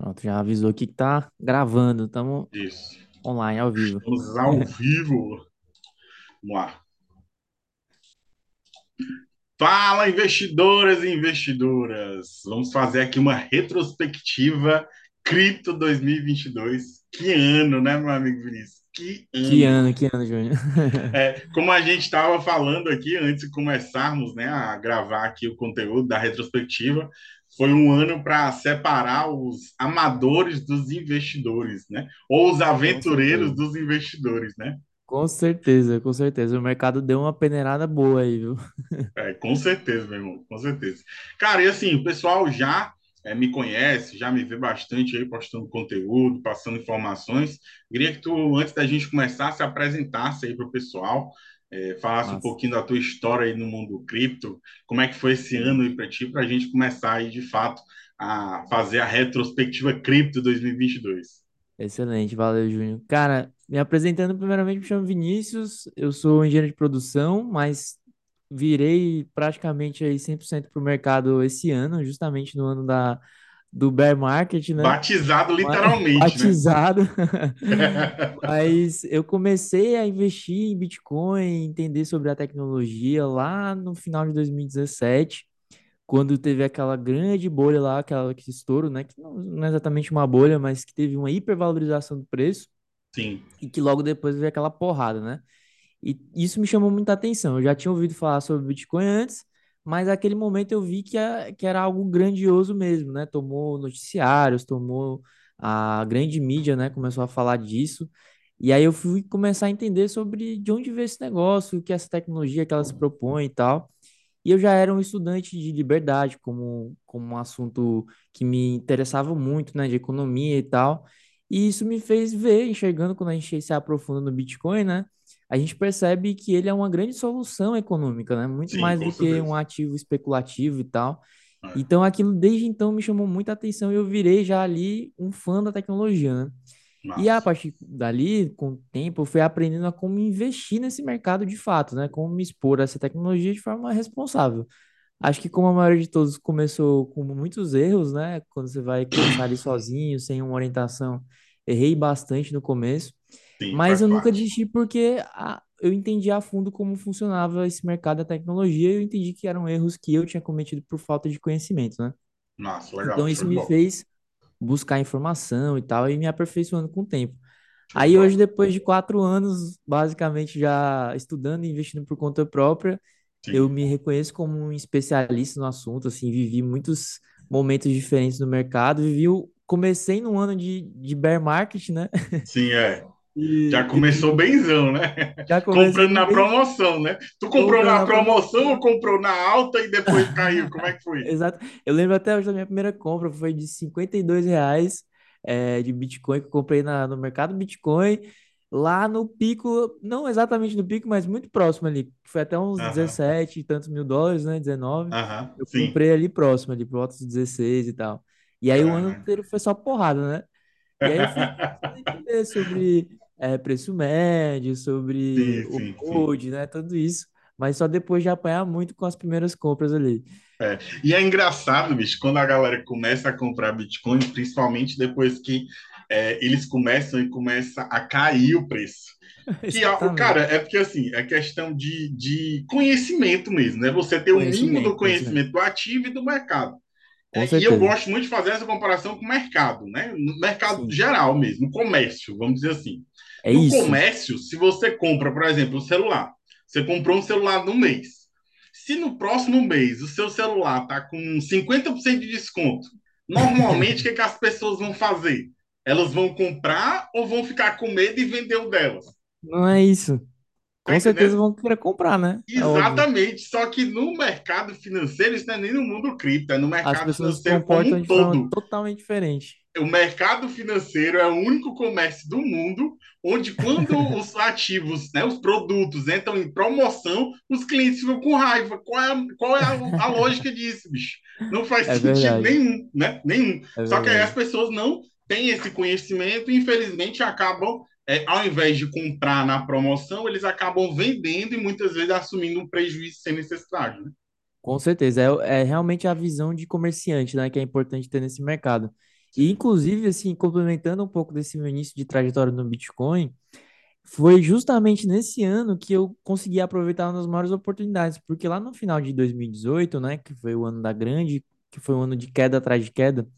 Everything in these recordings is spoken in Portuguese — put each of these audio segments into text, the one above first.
Pronto, já avisou aqui que tá gravando. Estamos online, ao vivo. Estamos ao vivo. Vamos lá. Fala, investidoras e investidoras. Vamos fazer aqui uma retrospectiva Cripto 2022. Que ano, né, meu amigo Vinícius? Que Que ano. ano, que ano, Júnior? É, como a gente estava falando aqui antes de começarmos, né, a gravar aqui o conteúdo da retrospectiva, foi um ano para separar os amadores dos investidores, né? Ou os aventureiros dos investidores, né? Com certeza, com certeza. O mercado deu uma peneirada boa aí, viu? É, com certeza, meu irmão, com certeza. Cara, e assim, o pessoal já é, me conhece, já me vê bastante aí postando conteúdo, passando informações. Queria que tu, antes da gente começar, se apresentasse aí para o pessoal, é, falasse um Massa. pouquinho da tua história aí no mundo cripto, como é que foi esse ano aí para ti, para a gente começar aí de fato a fazer a retrospectiva cripto 2022. Excelente, valeu, Júnior. Cara, me apresentando, primeiramente, me chamo Vinícius, eu sou engenheiro de produção, mas virei praticamente aí 100% para o mercado esse ano, justamente no ano da, do bear market, né? Batizado literalmente, né? Batizado. Mas eu comecei a investir em Bitcoin, entender sobre a tecnologia lá no final de 2017, quando teve aquela grande bolha lá, aquela que estouro, né? Que não, não é exatamente uma bolha, mas que teve uma hipervalorização do preço Sim, e que logo depois veio aquela porrada, né? E isso me chamou muita atenção. Eu já tinha ouvido falar sobre Bitcoin antes, mas naquele momento eu vi que, a- que era algo grandioso mesmo, né? Tomou noticiários, tomou a grande mídia, né? Começou a falar disso. E aí eu fui começar a entender sobre de onde veio esse negócio, o que é essa tecnologia que ela se propõe e tal. E eu já era um estudante de liberdade, como, como um assunto que me interessava muito, né? De economia e tal. E isso me fez ver, enxergando quando a gente se aprofunda no Bitcoin, né? A gente percebe que ele é uma grande solução econômica, né? Muito sim, mais do que um certeza. ativo especulativo e tal. É, Então, aquilo desde então me chamou muita atenção e eu virei já ali um fã da tecnologia, né? E a partir dali, com o tempo, eu fui aprendendo a como investir nesse mercado de fato, né? Como me expor a essa tecnologia de forma responsável. Acho que como a maioria de todos começou com muitos erros, né? Quando você vai começar ali sozinho, sem uma orientação, errei bastante no começo. Sim, Mas eu nunca parte. desisti porque a- eu entendi a fundo como funcionava esse mercado da tecnologia e eu entendi que eram erros que eu tinha cometido por falta de conhecimento, né? Massa, legal, Então isso me bola. fez buscar informação e tal e me aperfeiçoando com o tempo. Aí hoje, depois de quatro anos, basicamente já estudando e investindo por conta própria, eu Sim, me reconheço como um especialista no assunto, assim, vivi muitos momentos diferentes no mercado, vivi o... Comecei num ano de, de bear market, né? sim, é. Já E começou depois benzão, né? já Comprando na bem promoção, né? Tu comprou na promoção ou comprou na alta e depois caiu? Como é que foi? Exato. Eu lembro até hoje da minha primeira compra, foi de 52 reais é, de Bitcoin que eu comprei na, no mercado Bitcoin, lá no pico, não exatamente no pico, mas muito próximo ali. Foi até uns Aham, 17 e tantos mil dólares, né? 19. aham, Eu sim. comprei ali próximo, ali por volta dos 16 e tal. E aí o ano inteiro foi só porrada, né? E aí eu fui entender sobre é, preço médio, sobre Sim, o sim, sim. né? Tudo isso. Mas só depois de apanhar muito com as primeiras compras ali. É. E é engraçado, bicho, quando a galera começa a comprar Bitcoin, principalmente depois que é, eles começam e começa a cair o preço. Que, ó, o cara, é porque assim, é questão de, de conhecimento mesmo, né? Você ter o mínimo do Conhecimento, do ativo e do mercado. É, e eu gosto muito de fazer essa comparação com o mercado, né? No mercado Sim. geral mesmo, comércio, vamos dizer assim. É No isso. comércio, se você compra, por exemplo, um celular, você comprou um celular no mês. Se no próximo mês o seu celular está com 50% de desconto, normalmente o que, que as pessoas vão fazer? Elas vão comprar ou vão ficar com medo e vender o delas? Não é isso. Tá Com certeza entendendo? vão querer comprar, né? É. Exatamente. Só que no mercado financeiro, isso não é nem no mundo cripto, é no mercado financeiro como um todo. totalmente diferente. O mercado financeiro é o único comércio do mundo onde, quando os ativos, né, os produtos entram em promoção, os clientes ficam com raiva. Qual é, a, qual é a, a lógica disso, bicho? Não faz É sentido verdade. nenhum, né? Nenhum. É Só que aí as pessoas não têm esse conhecimento e, infelizmente, acabam, é, ao invés de comprar na promoção, eles acabam vendendo e muitas vezes assumindo um prejuízo sem necessidade, né? Com certeza. É, é realmente a visão de comerciante, né? Que é importante ter nesse mercado. E, inclusive, assim, complementando um pouco desse meu início de trajetória no Bitcoin, foi justamente nesse ano que eu consegui aproveitar uma das maiores oportunidades, porque lá no final de 2018, né, que foi o ano da grande, que foi um ano de queda atrás de queda,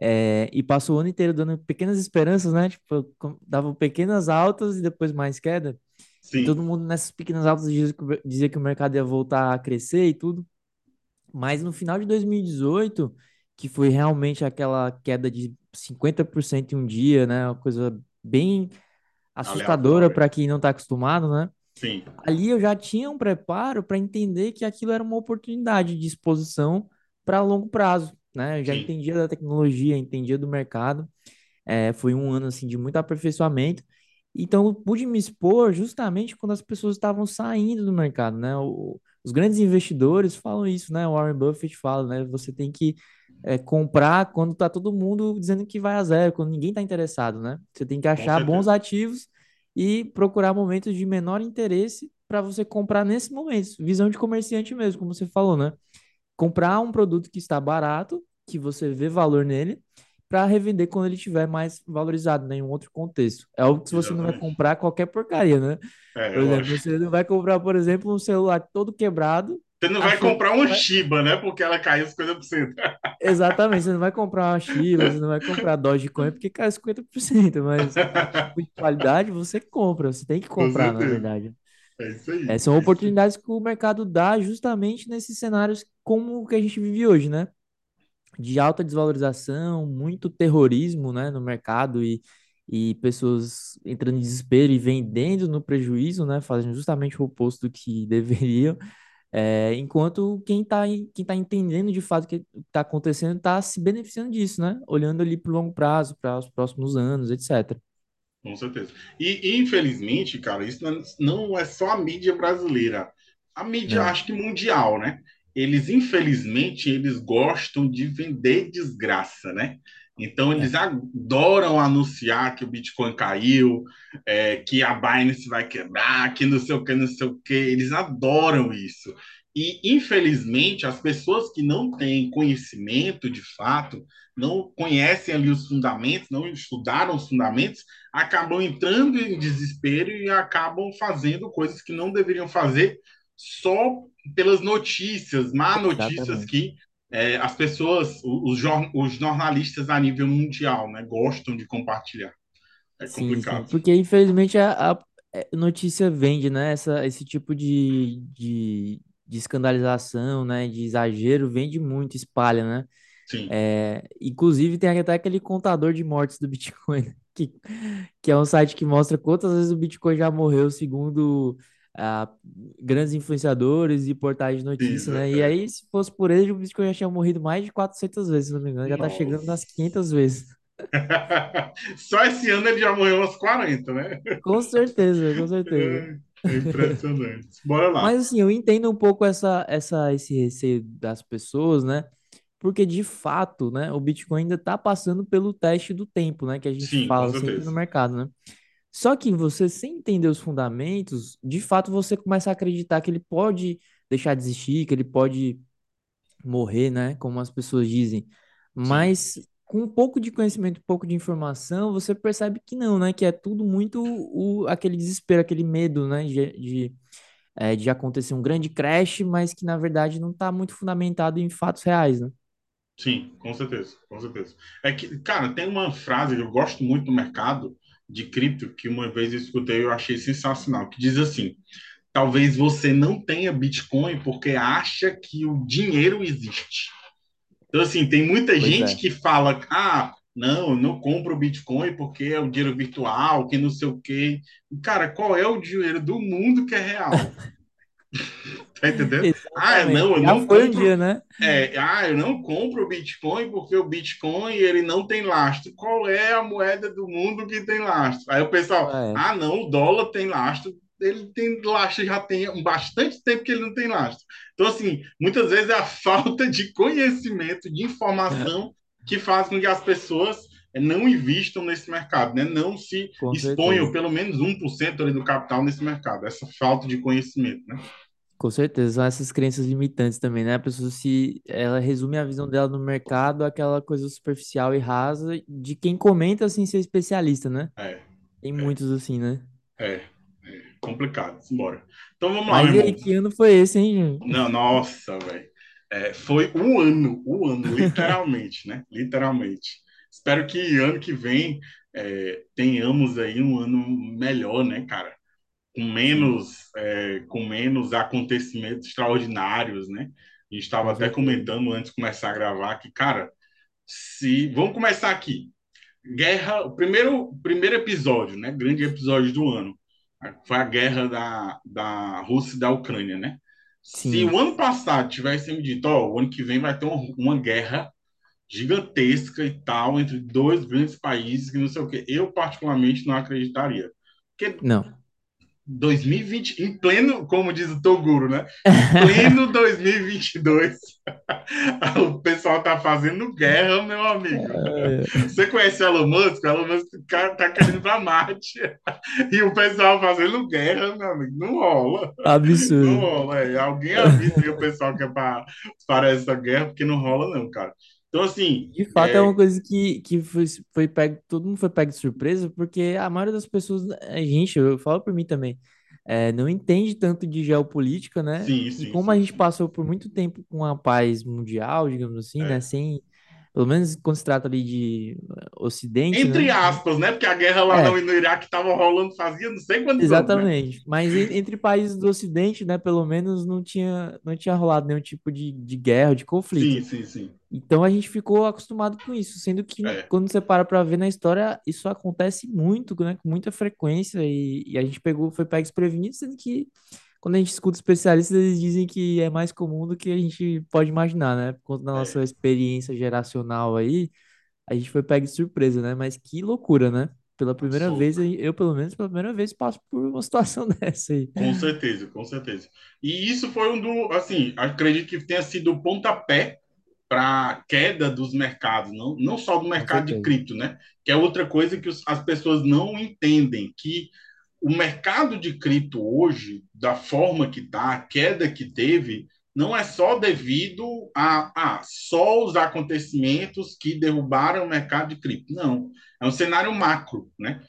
é, e passou o ano inteiro dando pequenas esperanças, né, tipo, dava pequenas altas e depois mais queda, e todo Sim, mundo nessas pequenas altas dizia que, o- dizia que o mercado ia voltar a crescer e tudo, mas no final de 2018, que foi realmente aquela queda de 50% em um dia, né, uma coisa bem assustadora para quem não está acostumado, né? Sim, Ali eu já tinha um preparo para entender que aquilo era uma oportunidade de exposição para longo prazo, né? Eu já sim, entendia da tecnologia, entendia do mercado. É, foi um ano assim de muito aperfeiçoamento. Então eu pude me expor justamente quando as pessoas estavam saindo do mercado, né? O- os grandes investidores falam isso, né? O Warren Buffett fala, né? Você tem que é, comprar quando está todo mundo dizendo que vai a zero, quando ninguém está interessado, né? Você tem que achar bons ativos e procurar momentos de menor interesse para você comprar nesse momento. Visão de comerciante mesmo, como você falou, né? comprar um produto que está barato, que você vê valor nele, para revender quando ele estiver mais valorizado, né, em um outro contexto. É algo que você não vai comprar qualquer porcaria, né? É, Por exemplo, você não vai comprar, por exemplo, um celular todo quebrado, Você não vai comprar um vai... Shiba, né? Porque ela caiu 50%. Exatamente, você não vai comprar uma Shiba, você não vai comprar Dogecoin porque cai 50%, mas de qualidade você compra, você tem que Com comprar, na verdade. É isso É, aí. são É isso aí. oportunidades que o mercado dá justamente nesses cenários como o que a gente vive hoje, né? de alta desvalorização, muito terrorismo, né, no mercado e, e pessoas entrando em desespero e vendendo no prejuízo, né, fazendo justamente o oposto do que deveriam, é, enquanto quem está quem tá entendendo de fato o que está acontecendo está se beneficiando disso, né, olhando ali para o longo prazo, para os próximos anos, etc. Com certeza. E, infelizmente, cara, isso não não é só a mídia brasileira. A mídia, Não, acho que mundial, né? Eles, infelizmente, eles gostam de vender desgraça, né? Então, eles é, adoram anunciar que o Bitcoin caiu, é, que a Binance vai quebrar, que não sei o que, não sei o que. Eles adoram isso. E, infelizmente, as pessoas que não têm conhecimento de fato, não conhecem ali os fundamentos, não estudaram os fundamentos, acabam entrando em desespero e acabam fazendo coisas que não deveriam fazer só pelas notícias, má notícias exatamente. que é, as pessoas, os, os, jornalistas a nível mundial, né, gostam de compartilhar. É Sim, sim, complicado. porque infelizmente a, a é, notícia vende, né? Essa, esse tipo de, de, de escandalização, né? De exagero vende muito, espalha, né? Sim, É, inclusive tem até aquele contador de mortes do Bitcoin, que, que é um site que mostra quantas vezes o Bitcoin já morreu, segundo ah, grandes influenciadores e portais de sim, notícia, né? E é. aí, se fosse por ele, o Bitcoin já tinha morrido mais de 400 vezes, se não me engano, já tá chegando nas Nossa. 500 vezes. Só esse ano ele já morreu umas 40, né? Com certeza, com certeza. É, é impressionante. Bora lá. Mas assim, eu entendo um pouco essa, essa, esse receio das pessoas, né? Porque de fato, né, o Bitcoin ainda está passando pelo teste do tempo, né? Que a gente Sim, fala sempre no mercado, né? Só que você, sem entender os fundamentos, de fato você começa a acreditar que ele pode deixar de existir, que ele pode morrer, né? Como as pessoas dizem. Sim, Mas com um pouco de conhecimento, um pouco de informação, você percebe que não, né? Que é tudo muito o, aquele desespero, aquele medo, né? De, de, é, de acontecer um grande crash, mas que na verdade não está muito fundamentado em fatos reais, né? sim, com certeza, com certeza. É que, cara, tem uma frase que eu gosto muito no mercado de cripto que uma vez eu escutei eu achei sensacional, que diz assim: talvez você não tenha Bitcoin porque acha que o dinheiro existe. Então, assim, tem muita Pois gente é. que fala, ah, não, eu não compro Bitcoin porque é o dinheiro virtual, que não sei o quê. Cara, qual é o dinheiro do mundo que é real? Tá entendendo? Ah, não, eu Já não um dia, compro. né? É, ah, eu não compro o Bitcoin porque o Bitcoin ele não tem lastro. Qual é a moeda do mundo que tem lastro? Aí o pessoal, Ah, é. ah, não, o dólar tem lastro. Ele tem lastro já tem bastante tempo que ele não tem lastro. Então, assim, muitas vezes é a falta de conhecimento, de informação, que faz com que as pessoas não investam nesse mercado, né? não se Com exponham certeza. pelo menos um por cento do capital nesse mercado. Essa falta de conhecimento, né? Com certeza, são essas crenças limitantes também, né? A pessoa se ela resume a visão dela no mercado àquela coisa superficial e rasa de quem comenta sem ser especialista, né? É, Tem é, muitos assim, né? é, é complicado. Bora. Então vamos lá, Mas irmão. que ano foi esse, hein? Não, nossa, velho. É, foi um ano, um ano, literalmente, né? Literalmente. Espero que ano que vem é, tenhamos aí um ano melhor, né, cara? Com Sim, menos, é, com menos acontecimentos extraordinários, né? A gente estava até comentando antes de começar a gravar que, cara, se vamos começar aqui. Guerra, o primeiro, primeiro episódio, né? Grande episódio do ano. Foi a guerra da, da Rússia e da Ucrânia, né? Se o Sim, ano passado tivesse me dito, ó, o ano que vem vai ter uma, uma guerra gigantesca e tal entre dois grandes países que não sei o quê, eu particularmente não acreditaria. Porque não. 2020, em pleno, como diz o Toguro, né? Em pleno 2022, o pessoal tá fazendo guerra, meu amigo. É, Você conhece o Elon Musk? O Elon Musk tá querendo ir para Marte. E o pessoal fazendo guerra, meu amigo. Não rola. Não absurdo. rola. É. Alguém avisa aí o pessoal que é para, para essa guerra, porque não rola, não, cara. Então, assim, De fato, é uma é, coisa que, que foi, foi pego, todo mundo foi pego de surpresa, porque a maioria das pessoas, a gente, eu falo por mim também, é, não entende tanto de geopolítica, né? sim, E sim, como a sim, gente sim. passou por muito tempo com a paz mundial, digamos assim, né? É. Sem, pelo menos quando se trata ali de eh, Ocidente, Entre né? aspas, né? Porque a guerra lá no, É, no Iraque estava rolando fazia não sei quantos anos, né? exatamente. Mas en- entre países do Ocidente, né? Pelo menos não tinha, não tinha rolado nenhum tipo de, de guerra, de conflito. Sim, sim, sim. Então a gente ficou acostumado com isso, sendo que É, quando você para para ver na história, isso acontece muito, né, com muita frequência e, e a gente pegou, foi pego desprevenido, sendo que quando a gente escuta especialistas, eles dizem que é mais comum do que a gente pode imaginar, né? Por conta da é. nossa experiência geracional aí, a gente foi pego de surpresa, né? Mas que loucura, né? Pela primeira vez, eu pelo menos pela primeira vez passo por uma situação dessa aí. Com certeza, com certeza. E isso foi um do, assim, acredito que tenha sido o pontapé para a queda dos mercados, não, não só do mercado de cripto, né? Que é outra coisa que os, as pessoas não entendem, que o mercado de cripto hoje, da forma que está, a queda que teve, não é só devido a, a só os acontecimentos que derrubaram o mercado de cripto. Não. É um cenário macro, né?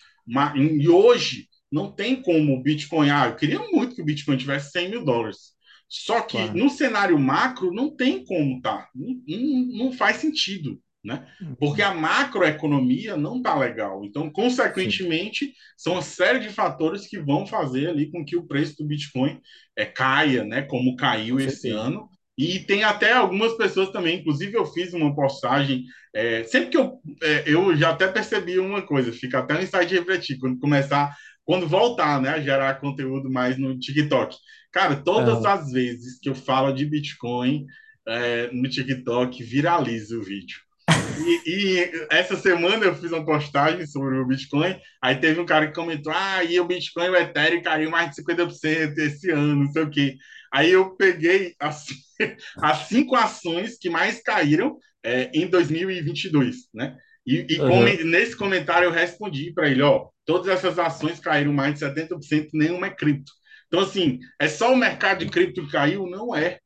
E hoje não tem como o Bitcoin. Ah, eu queria muito que o Bitcoin tivesse 100 mil dólares. Só que Claro. no cenário macro não tem como tá. Não, não, não faz sentido, né? Porque Uhum. a macroeconomia não tá legal. Então, Sim, consequentemente, são uma série de fatores que vão fazer ali com que o preço do Bitcoin é, caia, né? Como com caiu esse ano. E tem até algumas pessoas também, inclusive eu fiz uma postagem, é, sempre que eu, é, eu já até percebi uma coisa, fica até um insight de refletir, quando começar, quando voltar, né, a gerar conteúdo mais no TikTok. Cara, todas as vezes que eu falo de Bitcoin é, no TikTok, viraliza o vídeo. E, e, essa semana eu fiz uma postagem sobre o Bitcoin. Aí teve um cara que comentou: Ah, e o Bitcoin e o Ethereum caiu mais de 50% esse ano, não sei o quê. Aí eu peguei as, as cinco ações que mais caíram é, em 2022, né? E, e come, Aham. nesse comentário eu respondi para ele: Ó, todas essas ações caíram mais de 70%, nenhuma é cripto. Então, assim, é só o mercado de cripto que caiu? Não é.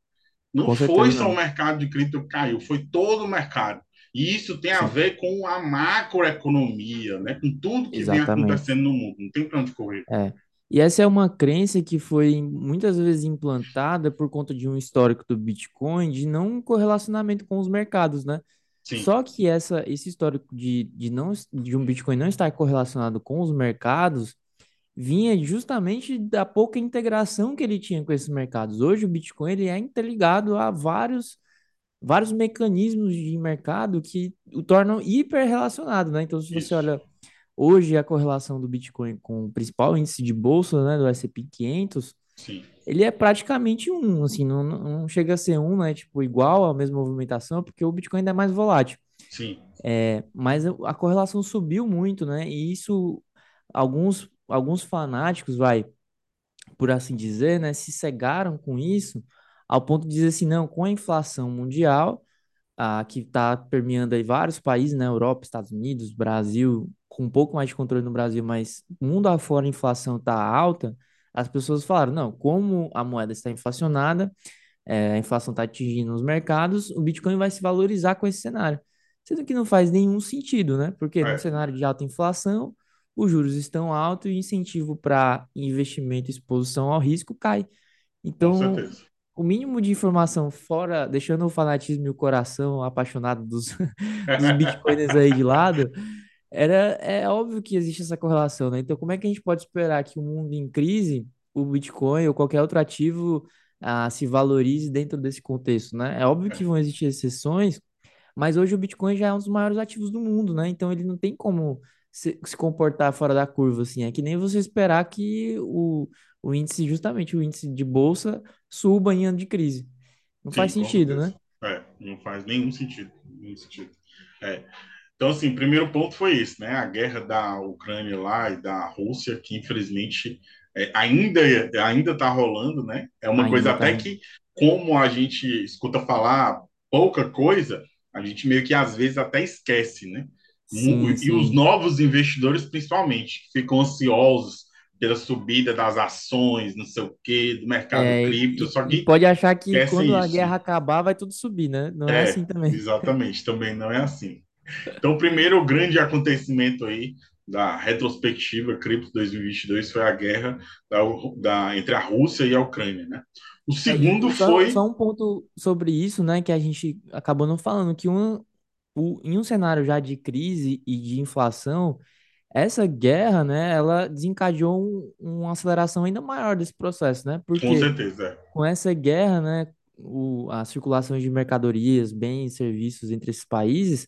Não Com foi certeza só o não. mercado de cripto que caiu, foi todo o mercado. E isso tem a ver com a macroeconomia, né? com tudo que vem Exatamente. acontecendo no mundo. Não tem para onde correr. É. E essa é uma crença que foi muitas vezes implantada por conta de um histórico do Bitcoin de não correlacionamento com os mercados, né? Sim, Só que essa, esse histórico de, de, não, de um Bitcoin não estar correlacionado com os mercados vinha justamente da pouca integração que ele tinha com esses mercados. Hoje o Bitcoin ele é interligado a vários, vários mecanismos de mercado que o tornam hiper relacionado, né? Então, se você isso. olha Hoje, a correlação do Bitcoin com o principal índice de bolsa, né, do S&P 500, Sim, ele é praticamente um, assim, não, não chega a ser um, né, tipo, igual a mesma movimentação, porque o Bitcoin ainda é mais volátil. sim, É, mas a a correlação subiu muito, né, e isso, alguns, alguns fanáticos, vai, por assim dizer, né, se cegaram com isso, ao ponto de dizer assim, não, com a inflação mundial, ah, que está permeando aí vários países, né? Europa, Estados Unidos, Brasil, com um pouco mais de controle no Brasil, mas mundo afora a inflação está alta. as pessoas falaram, não, como a moeda está inflacionada, é, a inflação está atingindo os mercados, o Bitcoin vai se valorizar com esse cenário. Sendo que não faz nenhum sentido, né? Porque num É, cenário de alta inflação, os juros estão altos e o incentivo para investimento e exposição ao risco cai. com Então, certeza. O mínimo de informação fora, deixando o fanatismo e o coração apaixonado dos, dos aí de lado, era, é óbvio que existe essa correlação, né? Então, como é que a gente pode esperar que o mundo em crise, o Bitcoin ou qualquer outro ativo, ah, se valorize dentro desse contexto, né? É óbvio que vão existir exceções, mas hoje o Bitcoin já é um dos maiores ativos do mundo, né? Então, ele não tem como se, se comportar fora da curva, assim. É que nem você esperar que o, o índice, justamente o índice de bolsa, suba em ano de crise. Não faz Sim, com sentido, né? É, não faz nenhum sentido. Nenhum sentido. É. Então, assim, primeiro ponto foi esse, né? A guerra da Ucrânia lá e da Rússia, que infelizmente é, ainda ainda está rolando, né? É uma coisa Ainda até tá. que, como a gente escuta falar pouca coisa, a gente meio que às vezes até esquece, né? Sim, E os sim. novos investidores, principalmente, ficam ansiosos pela subida das ações, não sei o quê, do mercado É, cripto, só que pode achar que quando a isso, guerra né? acabar vai tudo subir, né? Não é assim É, também. exatamente, também não é assim. Então, o primeiro grande acontecimento aí da retrospectiva Cripto 2022 foi a guerra da, da- entre a Rússia e a Ucrânia, né? O É, segundo só, foi, só um ponto sobre isso, né, que a gente acabou não falando, que um, o, em um cenário já de crise e de inflação, essa guerra, né, ela desencadeou um- uma aceleração ainda maior desse processo, né? com Porque certeza, é, com essa guerra, né, o, a circulação de mercadorias, bens e serviços entre esses países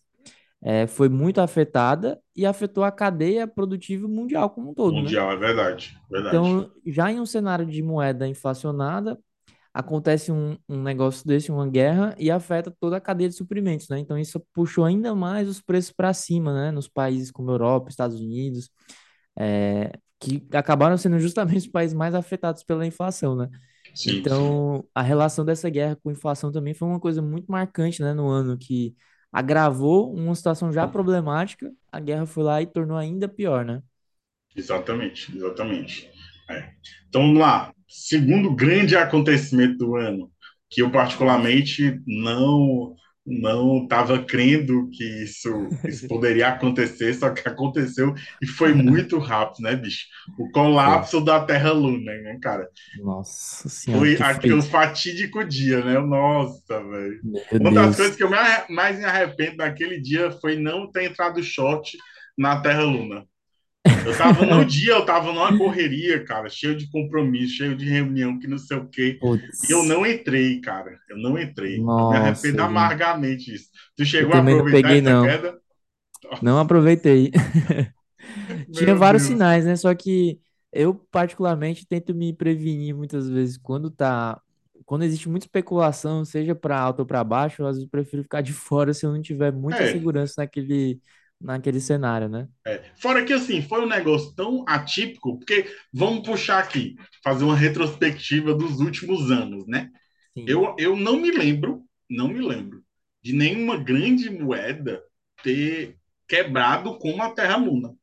eh, foi muito afetada e afetou a cadeia produtiva mundial como um todo, né? mundial, é verdade, verdade. Então, já em um cenário de moeda inflacionada, acontece um, um negócio desse, uma guerra, e afeta toda a cadeia de suprimentos, né? Então, isso puxou ainda mais os preços para cima, né? Nos países como Europa, Estados Unidos, eh, que acabaram sendo justamente os países mais afetados pela inflação, né? Sim, sim. Então, a relação dessa guerra com a inflação também foi uma coisa muito marcante, né, no ano que agravou uma situação já problemática, a guerra foi lá e tornou ainda pior, né? Exatamente, exatamente. É. Então vamos lá. Segundo grande acontecimento do ano, que eu particularmente não não estava crendo que isso, isso poderia acontecer, só que aconteceu e foi muito rápido, né, bicho? O colapso da Terra-Luna, né, cara? Nossa senhora, Foi que foi aquele isso? fatídico dia, né? Nossa, velho. Uma das Deus. coisas que eu mais me arrependo naquele dia foi não ter entrado short na Terra-Luna. Eu tava no dia, eu tava numa correria, cara, cheio de compromisso, cheio de reunião, que não sei o quê. E eu não entrei, cara. Eu não entrei. Eu me nossa, arrependo gente. amargamente disso. Tu Eu chegou a também não aproveitar peguei, essa não. queda? Não Nossa, aproveitei. Tinha vários Deus. sinais, né? Só que eu, particularmente, tento me prevenir muitas vezes quando tá. Quando existe muita especulação, seja para alto ou para baixo, eu às vezes prefiro ficar de fora se eu não tiver muita É, segurança naquele, naquele cenário, né? é. Fora que, assim, foi um negócio tão atípico, porque vamos puxar aqui, fazer uma retrospectiva dos últimos anos, né? Sim. Eu, eu não me lembro, não me lembro de nenhuma grande moeda ter quebrado como a Terra-Luna.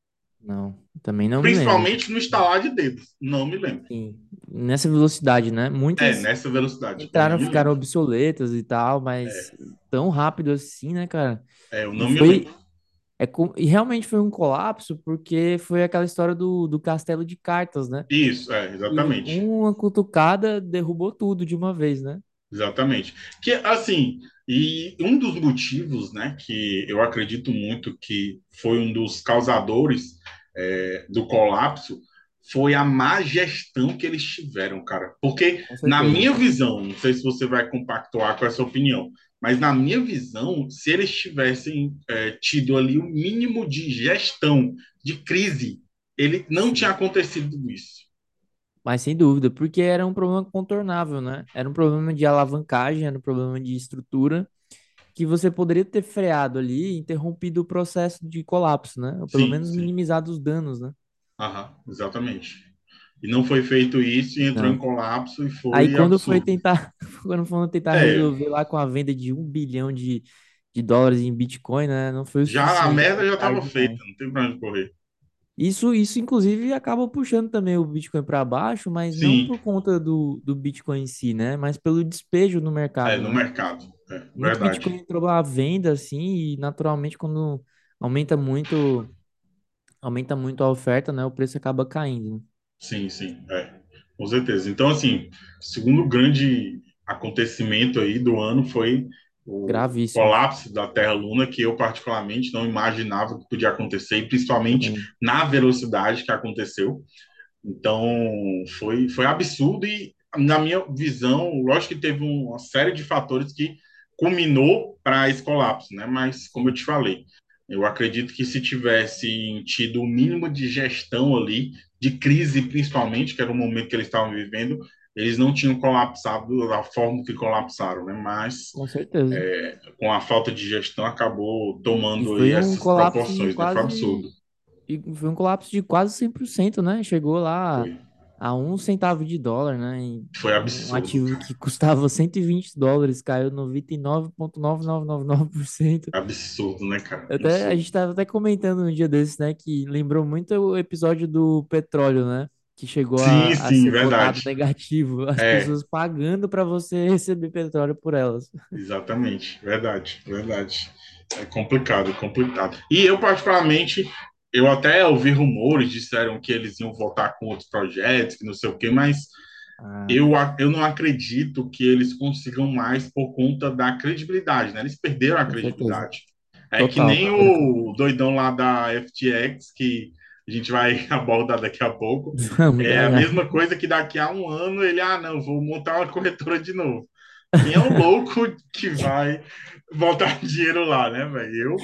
Não, também não me lembro. Principalmente no estalar de dedos. Não me lembro. Sim. Nessa velocidade, né? É, Muitas nessa velocidade. Não entraram, ficaram obsoletas e tal, mas tão rápido assim, né, cara? É, eu E não me foi. lembro. É, com- e realmente foi um colapso, porque foi aquela história do, do castelo de cartas, né? Isso, é, E exatamente. uma cutucada derrubou tudo de uma vez, né? Exatamente. Que, assim, e um dos motivos, né, que eu acredito muito que foi um dos causadores é, do colapso foi a má gestão que eles tiveram, cara. Porque, na minha visão, não sei se você vai compactuar com essa opinião, mas na minha visão, se eles tivessem é, tido ali o mínimo de gestão, de crise, ele não tinha acontecido isso. Mas sem dúvida, porque era um problema contornável, né? Era um problema de alavancagem, era um problema de estrutura, que você poderia ter freado ali, interrompido o processo de colapso, né? Ou pelo Sim, menos sim. minimizado os danos, né? Aham, exatamente. E não foi feito isso e entrou em Não. colapso e Aí foi quando foi absurdo. tentar, quando foram tentar É, resolver lá com a venda de um bilhão de, de dólares em Bitcoin, né? Não foi o já a merda foi já estava feita, não tem para onde correr. Isso, isso inclusive acaba puxando também o Bitcoin para baixo, mas não Sim, por conta do, do Bitcoin em si, né? Mas pelo despejo no é, mercado, no né? mercado. É, Muito verdade. Bitcoin entrou à venda assim e naturalmente quando aumenta muito, aumenta muito a oferta, né? O preço acaba caindo. Sim, sim, é, com certeza. Então, assim, segundo grande acontecimento aí do ano foi o Gravíssimo colapso da Terra-Luna, que eu particularmente não imaginava que podia acontecer, e principalmente na velocidade que aconteceu. Então, foi, foi absurdo e, na minha visão, lógico que teve uma série de fatores que culminou para esse colapso, né? Mas, como eu te falei, eu acredito que se tivesse tido o mínimo de gestão ali, de crise principalmente, que era o momento que eles estavam vivendo, eles não tinham colapsado da forma que colapsaram, né? Mas com certeza. é, com a falta de gestão acabou tomando aí um essas proporções, né? Foi quase absurdo. E foi um colapso de quase 100%, né? Chegou lá Foi, a um centavo de dólar, né? E foi um absurdo, ativo que custava 120 dólares caiu 99,9999%. absurdo, né, cara? Até, a gente estava até comentando um dia desses, né? Que lembrou muito o episódio do petróleo, né? Que chegou a, Sim, a sim, ser verdade. negativo. As É, pessoas pagando para você receber petróleo por elas. exatamente, verdade, verdade. É complicado, complicado. E eu, particularmente, eu até ouvi rumores, disseram que eles iam voltar com outros projetos, que não sei o quê, mas Ah, eu, eu não acredito que eles consigam mais por conta da credibilidade, né? Eles perderam a credibilidade. É que Total, nem perderam tudo. o doidão lá da FTX, que a gente vai abordar daqui a pouco. É a mesma coisa que daqui a um ano ele, ah, não, vou montar uma corretora de novo. Quem é o louco que vai botar dinheiro lá, né, velho? Eu,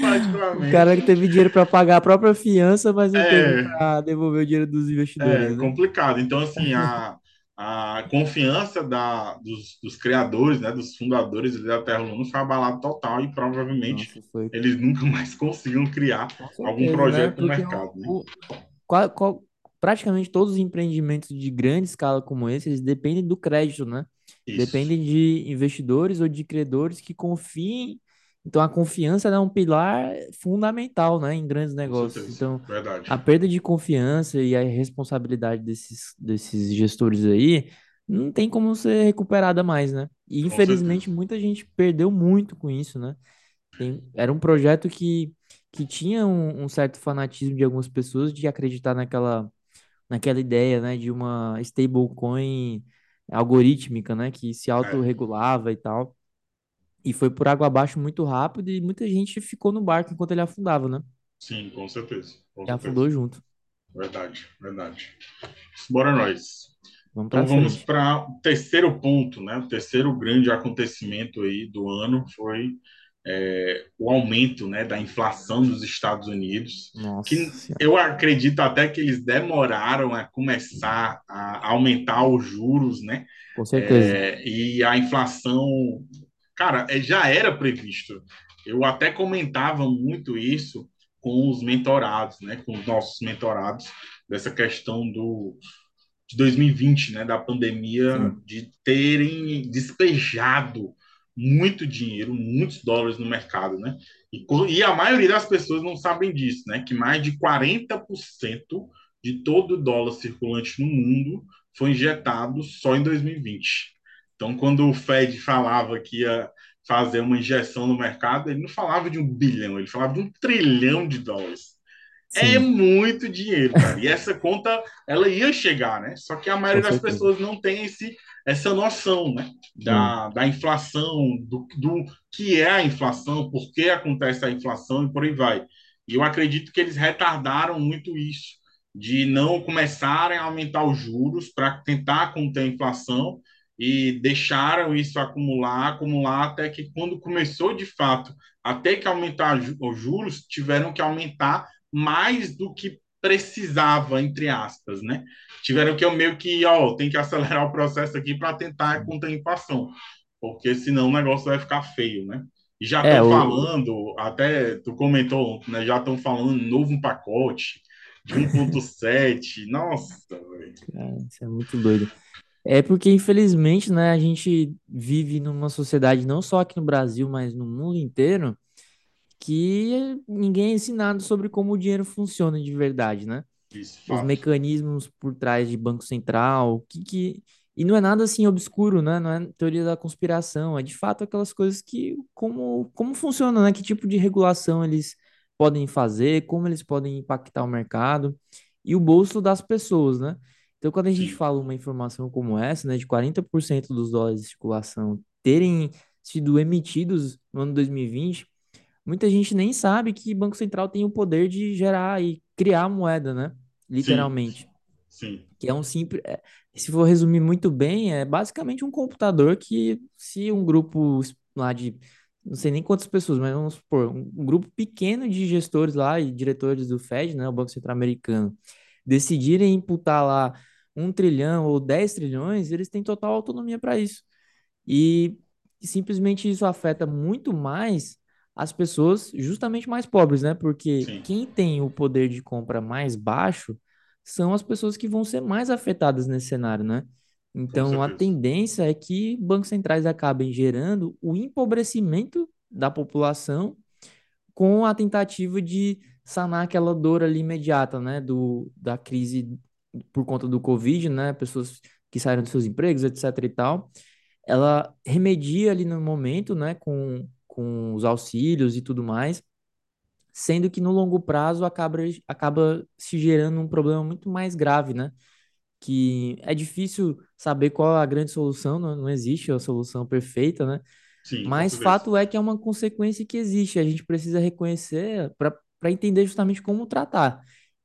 O cara que particularmente, teve dinheiro para pagar a própria fiança, mas não teve é, para devolver o dinheiro dos é investidores, né? complicado. Então, assim, a, a confiança da, dos, dos criadores, né, dos fundadores da Terra Luna foi abalada total e provavelmente Nossa, foi eles nunca mais conseguiram criar com algum certeza, né? projeto no Porque mercado, né? o- qual- qual- praticamente todos os empreendimentos de grande escala como esse, eles dependem do crédito, né? Isso, Dependem de investidores ou de credores que confiem. Então, a confiança é um pilar fundamental, né, em grandes negócios. Então, a Verdade. perda de confiança e a responsabilidade desses, desses gestores aí não tem como ser recuperada mais, né? E, Com certeza. infelizmente, muita gente perdeu muito com isso, né? Tem, era um projeto que, que tinha um, um certo fanatismo de algumas pessoas de acreditar naquela, naquela ideia, né, de uma stablecoin algorítmica, né, que se É, autorregulava e tal. E foi por água abaixo muito rápido e muita gente ficou no barco enquanto ele afundava, né? sim, com certeza. Com E certeza. afundou junto. Verdade, verdade. Bora nós. Vamos Então vamos para o terceiro ponto, né? O terceiro grande acontecimento aí do ano foi é, o aumento, né, da inflação dos Estados Unidos, Nossa que eu acredito até que eles demoraram a começar a aumentar os juros, né? Com certeza. É, e a inflação, cara, é, já era previsto. Eu até comentava muito isso com os mentorados, né? Com os nossos mentorados dessa questão do de 2020, né, da pandemia, Sim. de terem despejado muito dinheiro, muitos dólares no mercado, né? E, e a maioria das pessoas não sabem disso, né? Que mais de 40% de todo o dólar circulante no mundo foi injetado só em 2020. Então, quando o Fed falava que ia fazer uma injeção no mercado, ele não falava de um bilhão, ele falava de um trilhão de dólares. É Sim, muito dinheiro, cara. E essa conta, ela ia chegar, né? Só que a maioria das pessoas não tem esse, essa noção, né? Da, da inflação, do, do que é a inflação, por que acontece a inflação e por aí vai. E eu acredito que eles retardaram muito isso, de não começarem a aumentar os juros para tentar conter a inflação e deixaram isso acumular, acumular, até que quando começou de fato a ter que aumentar os juros, tiveram que aumentar mais do que precisava, entre aspas, né? Tiveram que eu meio que, ó, tem que acelerar o processo aqui para tentar conter a inflação, porque senão o negócio vai ficar feio, né? E já É, estão o, falando, até tu comentou, né? Já estão falando novo pacote de 1.7. Nossa, velho. isso é muito doido. É porque, infelizmente, né, a gente vive numa sociedade, não só aqui no Brasil, mas no mundo inteiro, que ninguém é ensinado sobre como o dinheiro funciona de verdade, né? Isso, os mecanismos por trás de Banco Central, o que que... E não é nada assim obscuro, né? Não é teoria da conspiração, é de fato aquelas coisas que como como funciona, né? Que tipo de regulação eles podem fazer, como eles podem impactar o mercado e o bolso das pessoas, né? Então, quando a gente fala uma informação como essa, né, de 40% dos dólares de circulação terem sido emitidos no ano 2020, muita gente nem sabe que Banco Central tem o poder de gerar e criar moeda, né? sim, Literalmente. sim, Que é um simples. é, se for resumir muito bem, é basicamente um computador que, se um grupo lá de. Não sei nem quantas pessoas, mas vamos supor, um, um grupo pequeno de gestores lá e diretores do Fed, né, o Banco Central Americano, decidirem imputar lá um trilhão ou 10 trilhões, eles têm total autonomia para isso. E simplesmente isso afeta muito mais as pessoas justamente mais pobres, né? Porque sim, quem tem o poder de compra mais baixo são as pessoas que vão ser mais afetadas nesse cenário, né? Então, a tendência é que bancos centrais acabem gerando o empobrecimento da população com a tentativa de sanar aquela dor ali imediata, né? Do, da crise por conta do Covid, né? Pessoas que saíram dos seus empregos, etc e tal ela remedia ali no momento, né, com, com os auxílios e tudo mais, sendo que no longo prazo acaba, acaba se gerando um problema muito mais grave, né? Que é difícil saber qual a grande solução, não, não existe a solução perfeita, né? Sim, Mas fato é que é uma consequência que existe, a gente precisa reconhecer para entender justamente como tratar.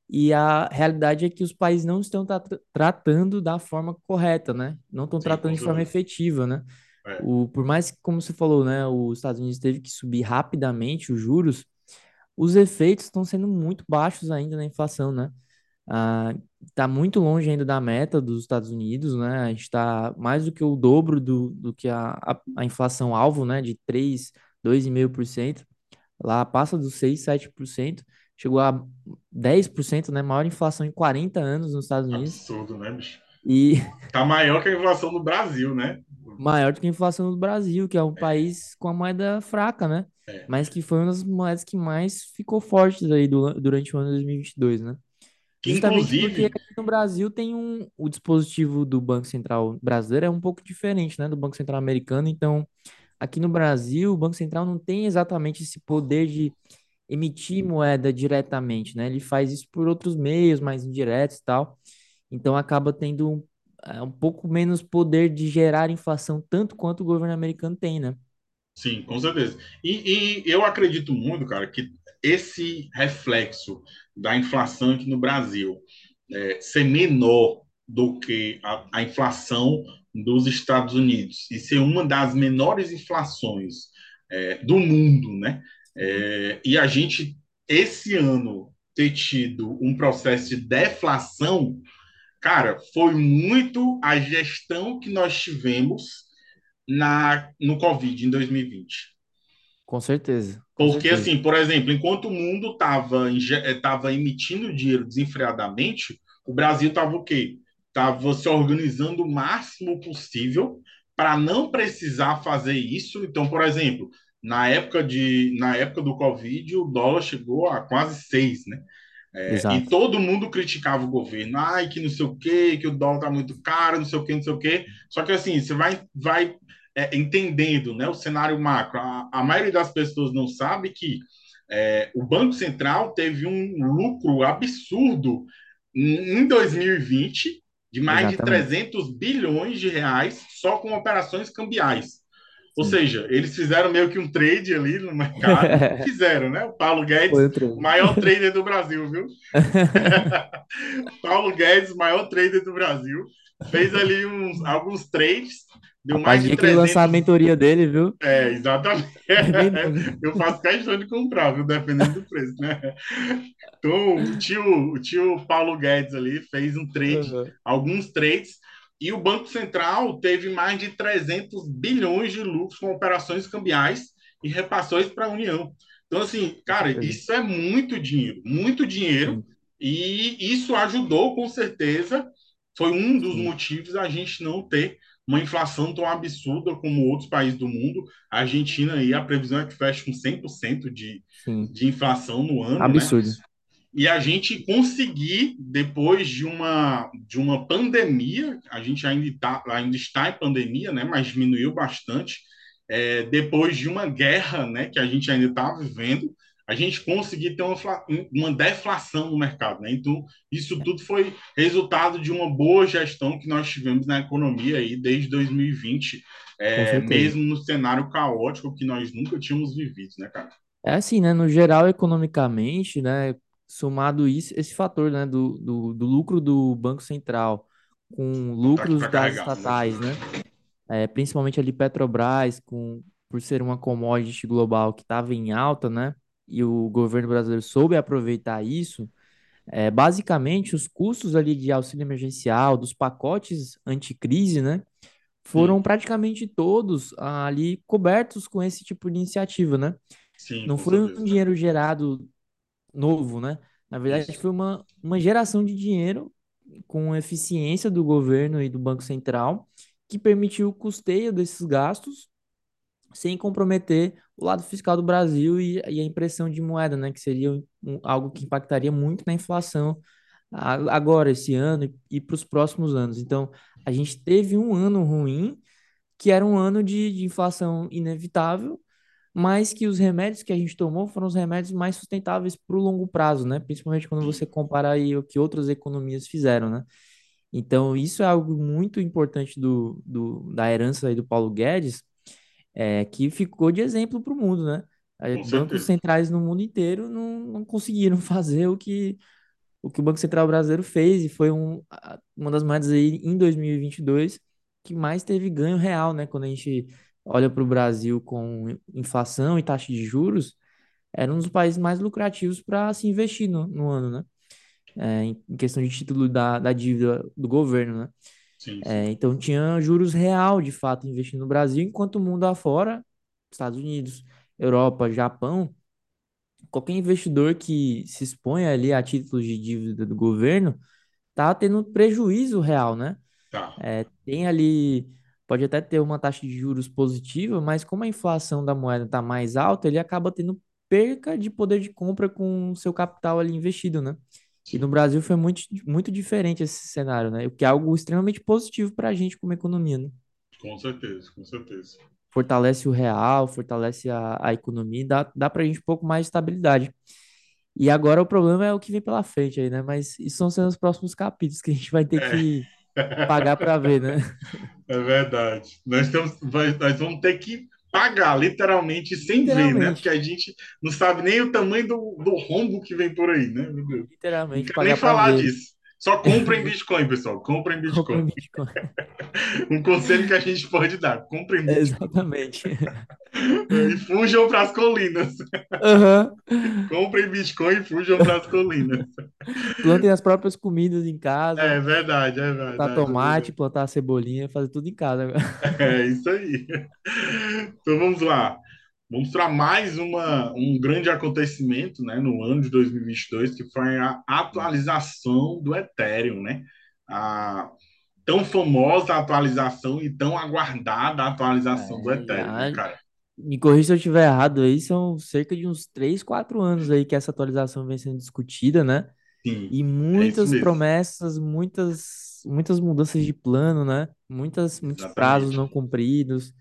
E a realidade é que os países não estão tra tratando da forma correta, né? Não estão Sim, tratando de forma efetiva, né? É. O, por mais que, como você falou, né, os Estados Unidos teve que subir rapidamente os juros, os efeitos estão sendo muito baixos ainda na inflação, né? Ah, tá muito longe ainda da meta dos Estados Unidos, né? A gente está mais do que o dobro do, do que a, a, a inflação alvo, né? De 3, 2,5%. Lá passa dos 6, 7%. Chegou a 10%, né? Maior inflação em 40 anos nos Estados Unidos. Absurdo, né, bicho? E Tá maior que a inflação do Brasil, né? maior do que a inflação do Brasil, que é um país com a moeda fraca, né? É. Mas que foi uma das moedas que mais ficou fortes aí do- durante o ano 2022, né? Que Justamente porque inclusive, aqui no Brasil tem um, o dispositivo do Banco Central brasileiro é um pouco diferente, né, do Banco Central americano. Então, aqui no Brasil, o Banco Central não tem exatamente esse poder de emitir moeda diretamente, né? Ele faz isso por outros meios, mais indiretos e tal. Então, acaba tendo um, é, um pouco menos poder de gerar inflação, tanto quanto o governo americano tem, né? sim, com certeza. E, e eu acredito muito, cara, que esse reflexo da inflação aqui no Brasil é, ser menor do que a, a inflação dos Estados Unidos e ser uma das menores inflações é, do mundo, né? É, e a gente, esse ano, ter tido um processo de deflação, cara, foi muito a gestão que nós tivemos na, no Covid em 2020. com certeza, com Porque, certeza. assim, por exemplo, enquanto o mundo estava estava emitindo dinheiro desenfreadamente, o Brasil estava o quê? Estava se organizando o máximo possível para não precisar fazer isso. Então, por exemplo, na época, de, na época do Covid, o dólar chegou a quase seis, né? É, e todo mundo criticava o governo, ai, que não sei o quê, que o dólar tá muito caro, não sei o quê, não sei o quê. Só que assim, você vai, vai é, entendendo né, o cenário macro. A, a maioria das pessoas não sabe que é, o Banco Central teve um lucro absurdo em 2020 de mais de Exatamente. 300 bilhões de reais só com operações cambiais. Ou seja, eles fizeram meio que um trade ali no mercado. Fizeram, né? O Paulo Guedes, o maior trader do Brasil, viu? Paulo Guedes, maior trader do Brasil, fez ali uns, alguns trades, deu mais Rapaz, de dia que ele lançar a 300. mentoria dele, viu? É, exatamente. Viu? Eu faço questão de comprar, viu? Dependendo do preço, né? Então, o tio, o tio Paulo Guedes ali fez um trade, Aham. alguns trades, e o Banco Central teve mais de 300 bilhões de lucros com operações cambiais e repassou isso para a União. Então, assim, cara, isso é muito dinheiro, muito dinheiro, e isso ajudou, com certeza, foi um dos motivos a gente não ter uma inflação tão absurda como outros países do mundo. A Argentina aí, a previsão é que feche com 100% de, sim. de inflação no ano, né? E a gente conseguir, depois de uma, de uma pandemia, a gente ainda, tá, ainda está em pandemia, né, mas diminuiu bastante, é, depois de uma guerra né, que a gente ainda está vivendo, a gente conseguir ter uma, uma deflação no mercado. Né? Então, isso tudo foi resultado de uma boa gestão que nós tivemos na economia aí desde 2020, é, mesmo no cenário caótico que nós nunca tínhamos vivido, né, cara? É assim, né? No geral, economicamente, né? Somado isso, esse fator, né? Do, do, do lucro do Banco Central com lucros das né? estatais, né? É, principalmente ali Petrobras, com, por ser uma commodity global que estava em alta, né? E o governo brasileiro soube aproveitar isso. É, basicamente, os custos ali de auxílio emergencial, dos pacotes anticrise, né? Foram Sim. praticamente todos ali cobertos com esse tipo de iniciativa, né? Sim, Não foi certeza. um dinheiro gerado novo, né? Na verdade, foi uma, uma geração de dinheiro com eficiência do governo e do Banco Central que permitiu o custeio desses gastos sem comprometer o lado fiscal do Brasil e, e a impressão de moeda, né? Que seria um, algo que impactaria muito na inflação agora, esse ano e, e para os próximos anos. Então, a gente teve um ano ruim, que era um ano de, de inflação inevitável, mas que os remédios que a gente tomou foram os remédios mais sustentáveis para o longo prazo, né? Principalmente quando você compara aí o que outras economias fizeram, né? Então, isso é algo muito importante do, do, da herança aí do Paulo Guedes, é, que ficou de exemplo para o mundo, né? Bancos centrais no mundo inteiro não, não conseguiram fazer o que, o que o Banco Central brasileiro fez, e foi um, uma das moedas aí em 2022 que mais teve ganho real, né? Quando a gente olha para o Brasil com inflação e taxa de juros, era um dos países mais lucrativos para se investir no, no ano, né? É, em, questão de título da, da dívida do governo, né? Sim, sim. É, então tinha juros real, de fato, investindo no Brasil, enquanto o mundo afora, Estados Unidos, Europa, Japão, qualquer investidor que se expõe ali a títulos de dívida do governo tá tendo prejuízo real, né? Tá. É, tem ali pode até ter uma taxa de juros positiva, mas como a inflação da moeda está mais alta, ele acaba tendo perca de poder de compra com o seu capital ali investido, né? E no Brasil foi muito, muito diferente esse cenário, né? O que é algo extremamente positivo para a gente como economia, né? Com certeza, com certeza. Fortalece o real, fortalece a, a economia, dá, dá para a gente um pouco mais de estabilidade. E agora o problema é o que vem pela frente aí, né? Mas isso são sendo os próximos capítulos que a gente vai ter é. que pagar para ver, né? É verdade. Nós, temos, nós vamos ter que pagar, literalmente, sem literalmente. ver, né? Porque a gente não sabe nem o tamanho do, do rombo que vem por aí, né? Literalmente. Nem falar disso. Só comprem Bitcoin, pessoal. Comprem Bitcoin. Comprem Bitcoin. um conselho que a gente pode dar. Comprem Bitcoin. Exatamente. e fujam para as colinas. Uhum. Comprem Bitcoin e fujam para as colinas. Plantem as próprias comidas em casa. É verdade, é verdade. Plantar tomate, é plantar cebolinha, fazer tudo em casa. É isso aí. Então vamos lá. Vamos para mais uma, um grande acontecimento né, no ano de 2022, que foi a atualização do Ethereum, né? A tão famosa atualização e tão aguardada atualização é, do Ethereum, né, cara. Me corrija se eu estiver errado aí, são cerca de uns 3, 4 anos aí que essa atualização vem sendo discutida, né? Sim, e muitas é promessas, muitas, muitas mudanças de plano, né? Muitas, muitos prazos não cumpridos.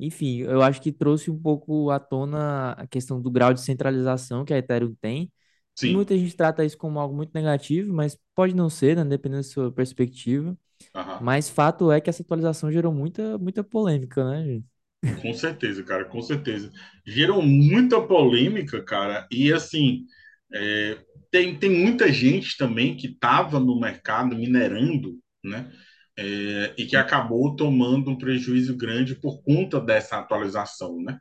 Enfim, eu acho que trouxe um pouco à tona a questão do grau de centralização que a Ethereum tem. Sim. Muita gente trata isso como algo muito negativo, mas pode não ser, né? Dependendo da sua perspectiva. Mas fato é que essa atualização gerou muita, muita polêmica, né, gente? Com certeza, cara, com certeza. Gerou muita polêmica, cara, e assim, é, tem, tem muita gente também que estava no mercado minerando, né? É, e que acabou tomando um prejuízo grande por conta dessa atualização, né?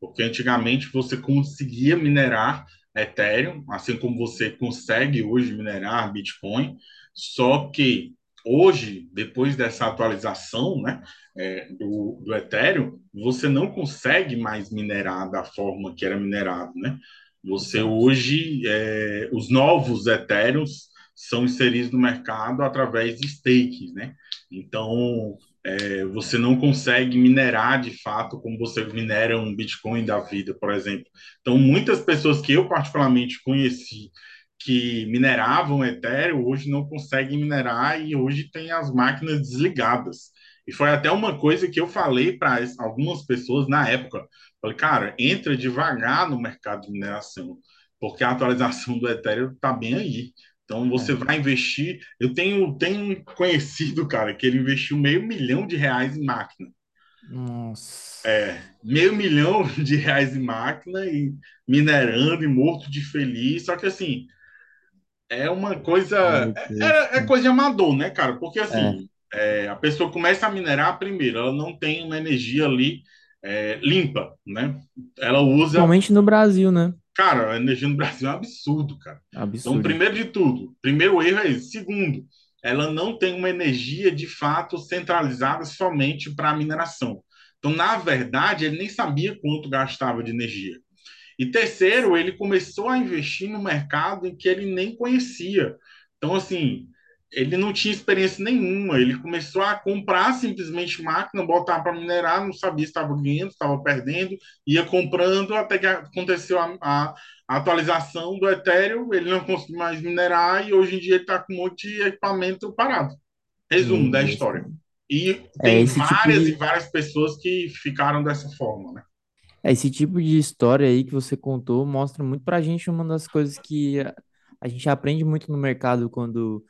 Porque antigamente você conseguia minerar Ethereum, assim como você consegue hoje minerar Bitcoin, só que hoje, depois dessa atualização né, é, do, do Ethereum, você não consegue mais minerar da forma que era minerado, né? Você hoje, é, os novos Ethereums são inseridos no mercado através de stakes, né? Então, é, você não consegue minerar de fato como você minera um Bitcoin da vida, por exemplo. Então, muitas pessoas que eu particularmente conheci que mineravam Ethereum hoje não conseguem minerar e hoje tem as máquinas desligadas. E foi até uma coisa que eu falei para algumas pessoas na época. Falei, cara, entra devagar no mercado de mineração, porque a atualização do Ethereum está bem aí. Então você é. vai investir. Eu tenho, tenho um conhecido, cara, que ele investiu meio milhão de reais em máquina. Nossa. É, meio milhão de reais em máquina e minerando e morto de feliz. Só que assim, é uma coisa. É, é, coisa de amador, né, cara? Porque assim, é. é. a pessoa começa a minerar primeiro, ela não tem uma energia ali é, limpa, né? Ela usa. Principalmente no Brasil, né? Cara, a energia no Brasil é um absurdo, cara. Absurdo. Então, primeiro de tudo, primeiro erro é esse. Segundo, ela não tem uma energia de fato centralizada somente para a mineração. Então, na verdade, ele nem sabia quanto gastava de energia. E terceiro, ele começou a investir no mercado em que ele nem conhecia. Então, assim, ele não tinha experiência nenhuma. Ele começou a comprar simplesmente máquina, botar para minerar, não sabia se estava ganhando, estava perdendo, ia comprando até que aconteceu a, a, a, atualização do Ethereum. Ele não conseguiu mais minerar e hoje em dia ele está com um monte de equipamento parado. Resumo hum, da história. E é tem tipo várias tipo de... e várias pessoas que ficaram dessa forma, né? Esse tipo de história aí que você contou mostra muito para a gente uma das coisas que a gente aprende muito no mercado quando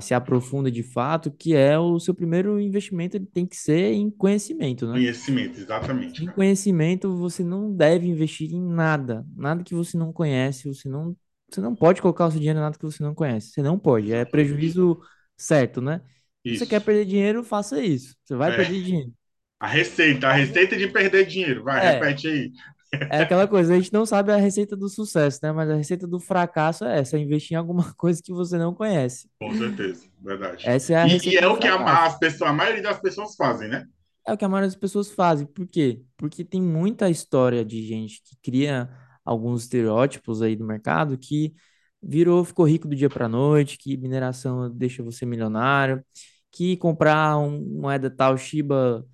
se aprofunda de fato, que é o seu primeiro investimento ele tem que ser em conhecimento, né? Conhecimento, exatamente. Em conhecimento, você não deve investir em nada, nada que você não conhece, você não, você não pode colocar o seu dinheiro em nada que você não conhece, você não pode, é prejuízo certo, né? Se você quer perder dinheiro, faça isso, você vai é. perder dinheiro. A receita, a receita de perder dinheiro, vai, é. repete aí. É aquela coisa, a gente não sabe a receita do sucesso, né? Mas a receita do fracasso é essa, é investir em alguma coisa que você não conhece. Com certeza, verdade. Essa é a e, e é o que a, as pessoas, a maioria das pessoas fazem, né? É o que a maioria das pessoas fazem. Por quê? Porque tem muita história de gente que cria alguns estereótipos aí do mercado que virou, ficou rico do dia para noite, que mineração deixa você milionário, que comprar um moeda tal Shiba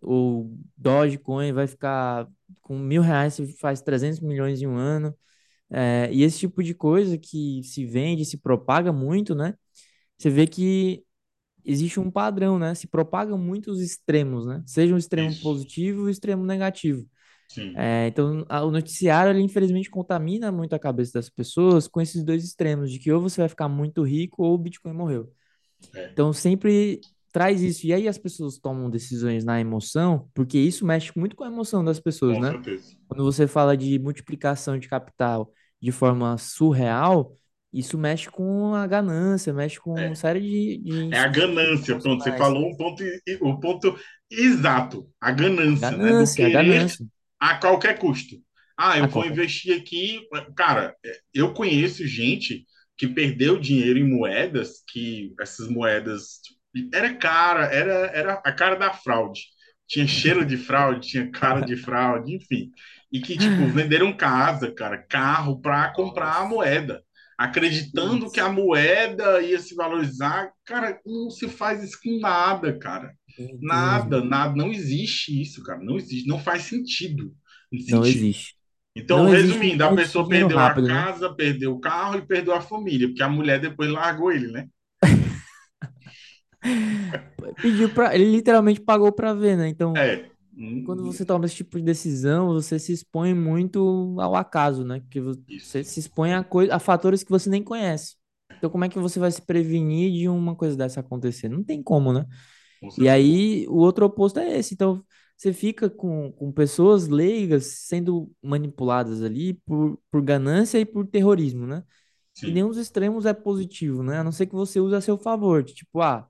ou Dogecoin vai ficar com mil reais, você faz 300 milhões em um ano. É, e esse tipo de coisa que se vende, se propaga muito, né? Você vê que existe um padrão, né? Se propaga muito os extremos, né? Seja um extremo Isso. positivo e um extremo negativo. É, então, a, o noticiário, ele, infelizmente, contamina muito a cabeça das pessoas com esses dois extremos, de que ou você vai ficar muito rico ou o Bitcoin morreu. É. Então, sempre traz isso. E aí as pessoas tomam decisões na emoção, porque isso mexe muito com a emoção das pessoas, com né? Certeza. Quando você fala de multiplicação de capital de forma surreal, isso mexe com a ganância, mexe com é. uma série de, de É a ganância, pronto. Você falou um ponto, o um ponto exato. A ganância, ganância né? Do a ganância. a qualquer custo. Ah, eu a vou qualquer... investir aqui. Cara, eu conheço gente que perdeu dinheiro em moedas, que essas moedas era cara, era, era a cara da fraude. Tinha cheiro de fraude, tinha cara de fraude, enfim. E que, tipo, venderam casa, cara, carro para comprar a moeda, acreditando isso. que a moeda ia se valorizar. Cara, não se faz isso com nada, cara. Nada, nada. Não existe isso, cara. Não existe. Não faz sentido. Não existe. Então, não resumindo, a pessoa perdeu rápido, a né? casa, né? perdeu o carro e perdeu a família, porque a mulher depois largou ele, né? Pediu para ele literalmente pagou para ver, né? Então, é. quando você toma esse tipo de decisão, você se expõe muito ao acaso, né? Porque você Isso. se expõe a, coisa, a fatores que você nem conhece. Então, como é que você vai se prevenir de uma coisa dessa acontecer? Não tem como, né? E aí, o outro oposto é esse. Então, você fica com, com pessoas leigas sendo manipuladas ali por, por ganância e por terrorismo, né? Sim. E nenhum dos extremos é positivo, né? A não ser que você use a seu favor. Tipo, ah,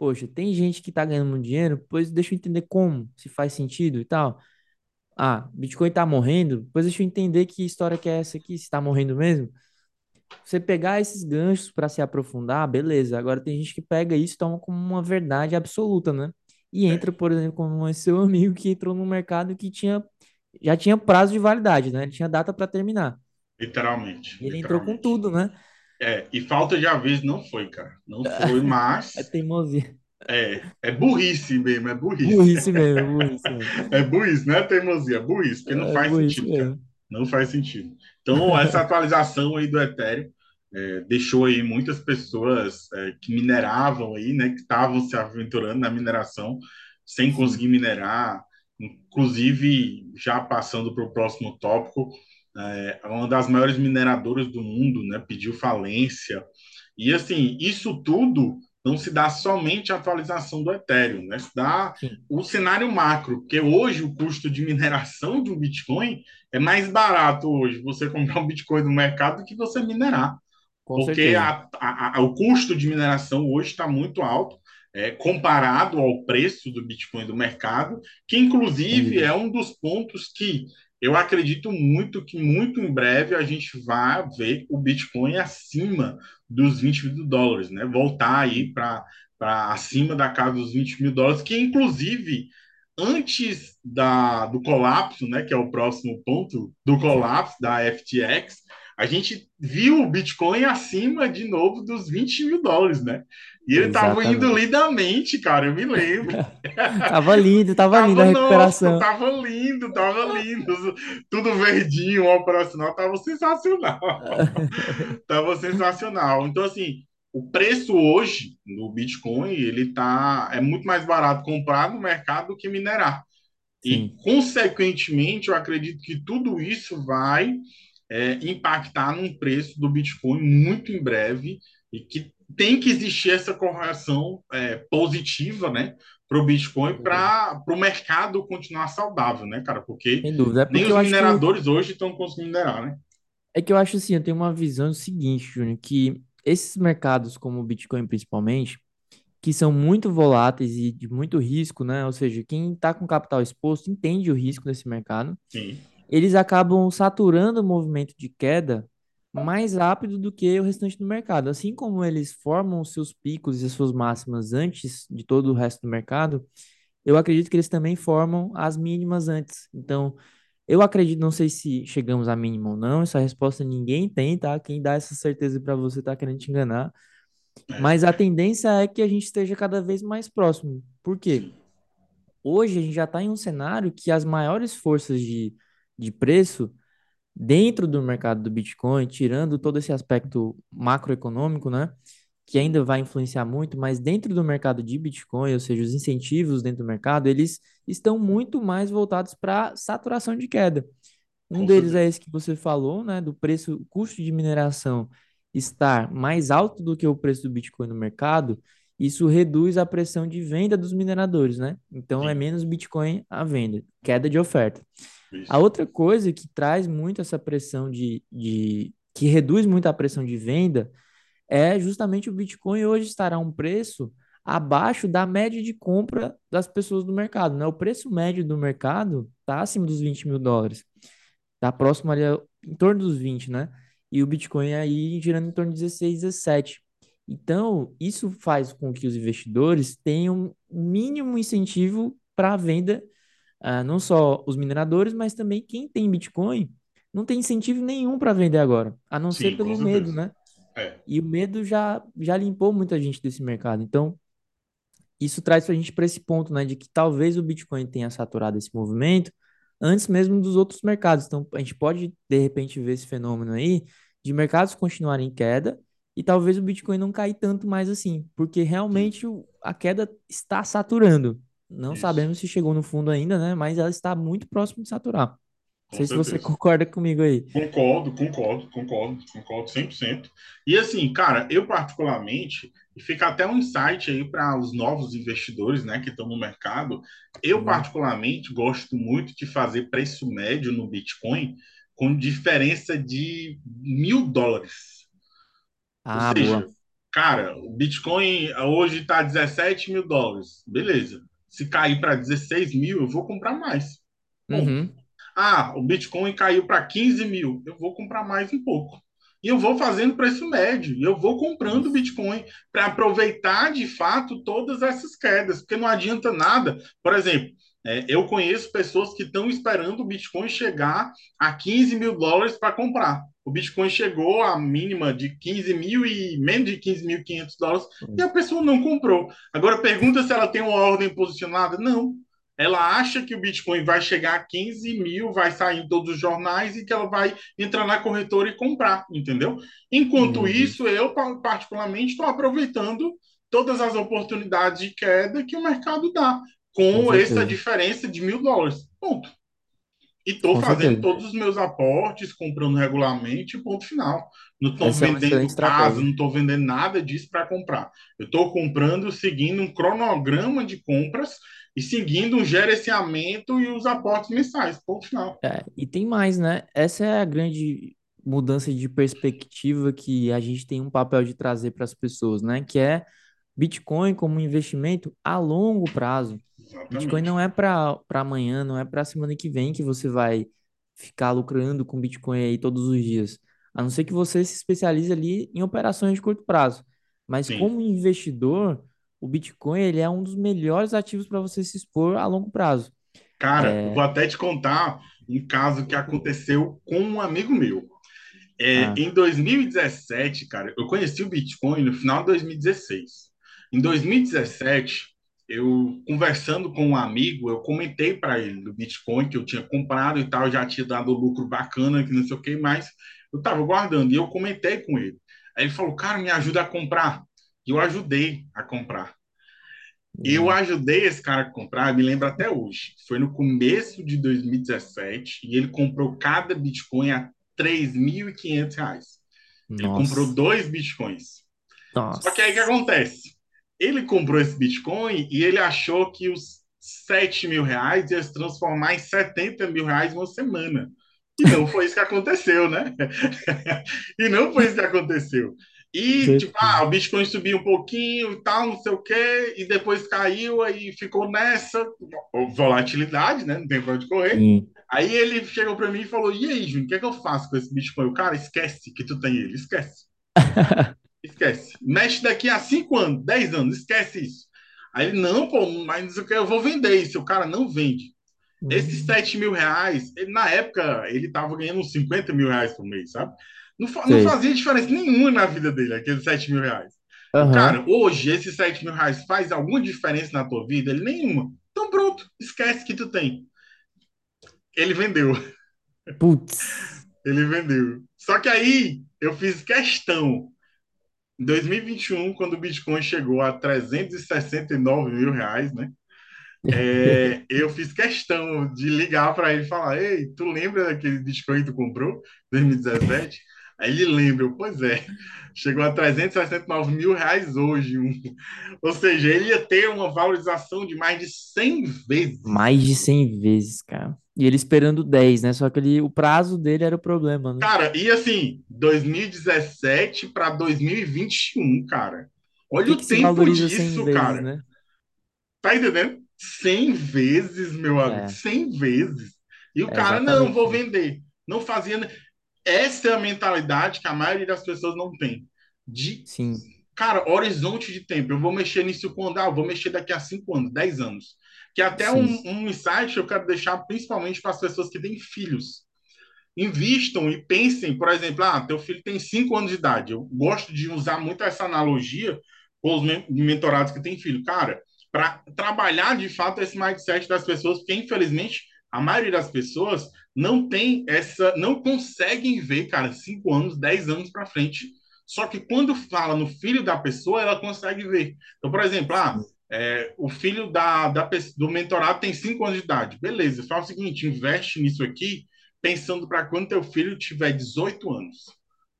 poxa, tem gente que tá ganhando muito dinheiro, pois deixa eu entender como, se faz sentido e tal. Ah, Bitcoin tá morrendo, pois deixa eu entender que história que é essa aqui, se tá morrendo mesmo. Você pegar esses ganchos para se aprofundar, beleza. Agora tem gente que pega isso e toma como uma verdade absoluta, né? E é. entra, por exemplo, como esse seu amigo que entrou no mercado que tinha já tinha prazo de validade, né? Ele tinha data para terminar. Literalmente. Ele literalmente. entrou com tudo, né? É, e falta de aviso não foi, cara. Não foi, mas. É teimosia. É, é burrice mesmo, é burrice. Burrice mesmo, burrice mesmo. É burrice, não é teimosia, é burrice, porque não é faz sentido, cara. Não faz sentido. Então, essa atualização aí do Ethereum é, deixou aí muitas pessoas é, que mineravam aí, né, que estavam se aventurando na mineração sem conseguir minerar, inclusive já passando para o próximo tópico, é, uma das maiores mineradoras do mundo, né, pediu falência. E assim, isso tudo não se dá somente a atualização do Ethereum, né? Se dá Sim. o cenário macro, porque hoje o custo de mineração de um Bitcoin é mais barato hoje você comprar um Bitcoin no mercado do que você minerar. Com porque a, a, a, o custo de mineração hoje está muito alto, é, comparado ao preço do Bitcoin do mercado, que inclusive Sim. é um dos pontos que eu acredito muito que muito em breve a gente vai ver o Bitcoin acima dos 20 mil dólares, né? Voltar aí para acima da casa dos 20 mil dólares, que inclusive antes da, do colapso, né, que é o próximo ponto do colapso da FTX, a gente viu o Bitcoin acima de novo dos 20 mil dólares, né? E ele estava indo lindamente, cara, eu me lembro. tava lindo, tava, tava lindo a recuperação. Nossa, tava lindo, tava lindo. Tudo verdinho, o operacional tava sensacional. tava sensacional. Então, assim, o preço hoje do Bitcoin, ele tá é muito mais barato comprar no mercado do que minerar. Sim. E, consequentemente, eu acredito que tudo isso vai é, impactar num preço do Bitcoin muito em breve e que tem que existir essa correção é, positiva, né, para o Bitcoin, para o mercado continuar saudável, né, cara? Porque, é porque nem os mineradores que... hoje estão conseguindo minerar, né? É que eu acho assim, eu tenho uma visão seguinte, Júnior, que esses mercados, como o Bitcoin principalmente, que são muito voláteis e de muito risco, né? Ou seja, quem está com capital exposto entende o risco desse mercado. Sim eles acabam saturando o movimento de queda mais rápido do que o restante do mercado. Assim como eles formam os seus picos e as suas máximas antes de todo o resto do mercado, eu acredito que eles também formam as mínimas antes. Então, eu acredito, não sei se chegamos à mínima ou não, essa resposta ninguém tem, tá? Quem dá essa certeza para você tá querendo te enganar. Mas a tendência é que a gente esteja cada vez mais próximo. Por quê? Hoje a gente já está em um cenário que as maiores forças de de preço dentro do mercado do Bitcoin, tirando todo esse aspecto macroeconômico, né? Que ainda vai influenciar muito, mas dentro do mercado de Bitcoin, ou seja, os incentivos dentro do mercado, eles estão muito mais voltados para saturação de queda. Um deles é esse que você falou, né? Do preço, custo de mineração estar mais alto do que o preço do Bitcoin no mercado, isso reduz a pressão de venda dos mineradores, né? Então é Sim. é menos Bitcoin à venda, queda de oferta. A outra coisa que traz muito essa pressão de, de que reduz muito a pressão de venda é justamente o Bitcoin hoje estará um preço abaixo da média de compra das pessoas do mercado. Né? O preço médio do mercado está acima dos 20 mil dólares. Está próximo ali, em torno dos 20, né? E o Bitcoin aí girando em torno de 16, 17. Então, isso faz com que os investidores tenham mínimo incentivo para a venda uh, não só os mineradores, mas também quem tem Bitcoin não tem incentivo nenhum para vender agora, a não Sim, ser pelo medo, né? É. E o medo já, já limpou muita gente desse mercado. Então, isso traz para a gente para esse ponto, né, de que talvez o Bitcoin tenha saturado esse movimento antes mesmo dos outros mercados. Então, a gente pode, de repente, ver esse fenômeno aí de mercados continuarem em queda e talvez o Bitcoin não cair tanto mais assim, porque realmente a queda está saturando. Não Isso. sabemos se chegou no fundo ainda, né? Mas ela está muito próximo de saturar. Não sei certeza. se você concorda comigo aí. Concordo, concordo, concordo, concordo 100%. E assim, cara, eu particularmente, e fica até um insight aí para os novos investidores, né, que estão no mercado, eu uhum. particularmente gosto muito de fazer preço médio no Bitcoin com diferença de mil dólares. Ah, Ou seja, boa. cara, o Bitcoin hoje está 17 mil dólares. Beleza se cair para 16 mil, eu vou comprar mais. Uhum. Ah, o Bitcoin caiu para 15 mil, eu vou comprar mais um pouco. E eu vou fazendo preço médio, eu vou comprando Bitcoin para aproveitar de fato todas essas quedas, porque não adianta nada. Por exemplo, é, eu conheço pessoas que estão esperando o Bitcoin chegar a 15 mil dólares para comprar. O Bitcoin chegou à mínima de 15 mil e menos de 15.500 dólares e a pessoa não comprou. Agora pergunta se ela tem uma ordem posicionada. Não. ela acha que o Bitcoin vai chegar a 15 mil, vai sair em todos os jornais e que ela vai entrar na corretora e comprar, entendeu? Enquanto Uhum. isso, eu particularmente estou aproveitando todas as oportunidades de queda que o mercado dá, Com com essa diferença de mil dólares. Ponto. E estou com fazendo certeza. todos os meus aportes, comprando regularmente, ponto final. Não estou Essa é vendendo casa, estratégia. não estou vendendo nada disso para comprar. Eu estou comprando seguindo um cronograma de compras e seguindo um gerenciamento e os aportes mensais, ponto final. É, e tem mais, né? Essa é a grande mudança de perspectiva que a gente tem um papel de trazer para as pessoas, né? Que é Bitcoin como um investimento a longo prazo. Bitcoin Exatamente. não é para amanhã, não é para semana que vem que você vai ficar lucrando com Bitcoin aí todos os dias. A não ser que você se especialize ali em operações de curto prazo. Mas Sim. como investidor, o Bitcoin ele é um dos melhores ativos para você se expor a longo prazo. Cara, É, vou até te contar um caso que aconteceu com um amigo meu. É, ah, em 2017, cara, eu conheci o Bitcoin no final de 2016. Em 2017, eu conversando com um amigo, eu comentei para ele do Bitcoin que eu tinha comprado e tal, já tinha dado lucro bacana, que não sei o que mais. Eu estava guardando e eu comentei com ele. Aí ele falou, cara, me ajuda a comprar. E eu ajudei a comprar. Eu hum, ajudei esse cara a comprar, me lembro até hoje. Foi no começo de 2017 e ele comprou cada Bitcoin a 3.500 reais. Ele comprou nossa, dois Bitcoins. Só que aí o que nossa. acontece? Ele comprou esse Bitcoin e ele achou que os 7 mil reais ia se transformar em 70 mil reais uma semana. E não foi isso que aconteceu, né? e não foi isso que aconteceu. E, tipo, ah, o Bitcoin subiu um pouquinho e tal, não sei o quê, e depois caiu, aí ficou nessa volatilidade, né? Não tem pra onde correr. Sim. Aí ele chegou para mim e falou: E aí, Júnior, o que é que eu faço com esse Bitcoin? O cara, esquece que tu tem ele, esquece. Esquece. Mexe daqui a 5 anos, 10 anos, esquece isso. Aí ele, não, pô, mas eu vou vender isso. O cara não vende. Esses Hum, 7 mil reais, ele, na época, ele tava ganhando uns 50 mil reais por mês, sabe? Não, não fazia diferença nenhuma na vida dele, aqueles 7 mil reais. Aham. cara, hoje, esses 7 mil reais faz alguma diferença na tua vida? Ele, nenhuma. Então pronto, esquece que tu tem. Ele vendeu, Putz. ele vendeu. Só que aí eu fiz questão Em 2021, quando o Bitcoin chegou a 369 mil reais, né? É, eu fiz questão de ligar para ele e falar: Ei, tu lembra daquele Bitcoin que tu comprou em 2017? Aí ele lembra, pois é, chegou a 369 mil reais hoje. Ou seja, ele ia ter uma valorização de mais de 100 vezes. Mais de 100 vezes, cara. E ele esperando 10, né? Só que ele, o prazo dele era o problema, né? Cara, e assim, 2017 para 2021, cara. Olha que que o se tempo valoriza 100 disso, vezes, cara. né? Tá entendendo? 100 vezes, meu amigo, É, 100 vezes. E o é cara, não, vou isso. vender. Não fazia. Essa é a mentalidade que a maioria das pessoas não tem. De, Sim, cara, horizonte de tempo. Eu vou mexer nisso quando? Ah, eu vou mexer daqui a 5 anos, 10 anos. Que até um, um insight eu quero deixar principalmente para as pessoas que têm filhos. Invistam e pensem, por exemplo, ah, teu filho tem 5 anos de idade. Eu gosto de usar muito essa analogia com os men- mentorados que têm filho. Cara, para trabalhar de fato esse mindset das pessoas, porque infelizmente a maioria das pessoas não tem essa, não conseguem ver, cara, 5 anos, 10 anos para frente. Só que quando fala no filho da pessoa, ela consegue ver. Então, por exemplo, ah. É, o filho da, da, do mentorado tem 5 anos de idade. Beleza, faz o seguinte, investe nisso aqui pensando para quando teu filho tiver 18 anos.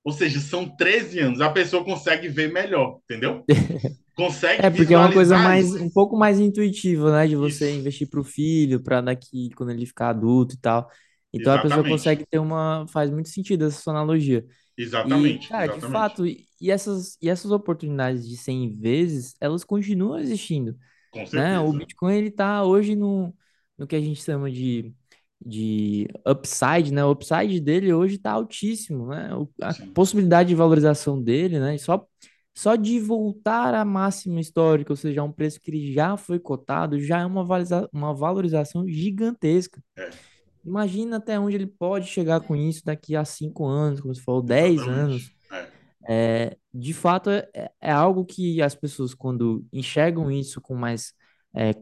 Ou seja, são 13 anos. A pessoa consegue ver melhor, entendeu? Consegue É, porque é uma coisa mais, um pouco mais intuitiva, né? De você Isso, investir para o filho, para daqui, quando ele ficar adulto e tal. Então a pessoa exatamente. consegue ter uma. Faz muito sentido essa sua analogia. E, Exatamente, cara, de exatamente. fato, e, essas, e essas oportunidades de 100 vezes, elas continuam existindo, Com né? O. Bitcoin, ele tá hoje no, no que a gente chama de, de upside, né? O upside dele hoje tá altíssimo, né? O- a Sim, possibilidade de valorização dele, né? Só, só de voltar à máxima histórica, ou seja, a um preço que ele já foi cotado, já é uma, valoriza, uma valorização gigantesca. é, Imagina até onde ele pode chegar com isso daqui a cinco anos, como você falou, 10 exatamente. anos. É, É, de fato, é, é algo que as pessoas, quando enxergam isso com mais, é,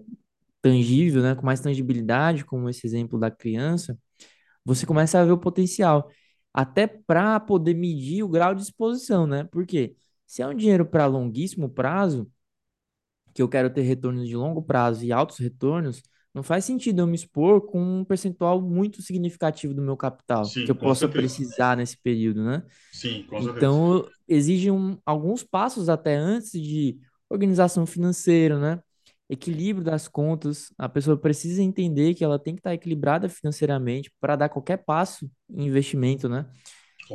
tangível, né, com mais tangibilidade, como esse exemplo da criança, você começa a ver o potencial, até para poder medir o grau de exposição, né? Porque se é um dinheiro para longuíssimo prazo, que eu quero ter retornos de longo prazo e altos retornos, não faz sentido eu me expor com um percentual muito significativo do meu capital, que Sim, eu com possa certeza. precisar nesse período, né? Sim, com certeza. Então, exige um, alguns passos até antes de organização financeira, né? Equilíbrio das contas. A pessoa precisa entender que ela tem que estar equilibrada financeiramente para dar qualquer passo em investimento, né?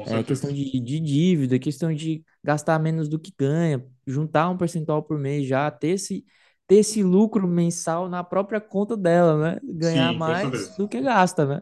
É questão de, de dívida, questão de gastar menos do que ganha, juntar um percentual por mês já, ter esse, ter esse lucro mensal na própria conta dela, né? Ganhar Sim, mais do que gasta, né?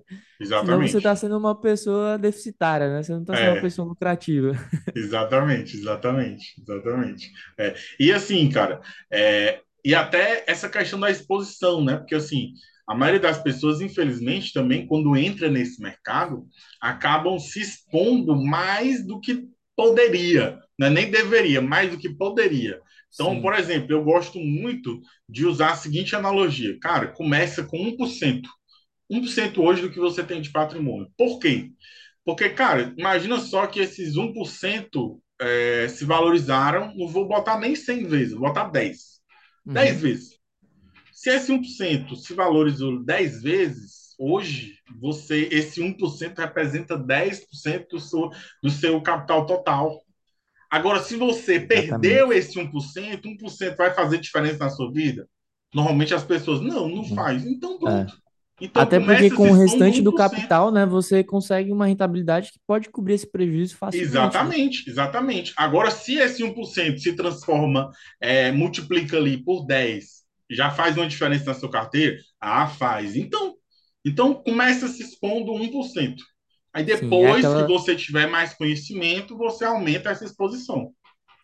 Senão você está Exatamente. sendo uma pessoa deficitária, né? Você não está sendo uma É, pessoa lucrativa. exatamente, exatamente, exatamente. É, e assim, cara, é, e até essa questão da exposição, né? Porque assim, a maioria das pessoas, infelizmente, também, quando entra nesse mercado, acabam se expondo mais do que poderia, né? Nem deveria, mais do que poderia. Então, por Sim. exemplo, eu gosto muito de usar a seguinte analogia. Cara, começa com um um por cento um por cento hoje do que você tem de patrimônio. Por quê? Porque, cara, imagina só que esses 1% é, se valorizaram, não vou botar nem 100 vezes, vou botar 10. 10 Uhum. vezes. Se esse um por cento se valorizou 10 vezes, hoje você esse um por cento representa 10% do seu, do seu capital total. Agora, se você perdeu esse 1%, 1% vai fazer diferença na sua vida? Normalmente as pessoas, não, não faz. Então, pronto. É. Então, Até porque com o restante do capital, né, você consegue uma rentabilidade que pode cobrir esse prejuízo facilmente. Né? Exatamente, exatamente. Agora, se esse 1% se transforma, é, multiplica ali por 10, já faz uma diferença na sua carteira? Ah, faz. Então, então começa se expondo 1%. Aí depois Sim, é aquela... que você tiver mais conhecimento, você aumenta essa exposição.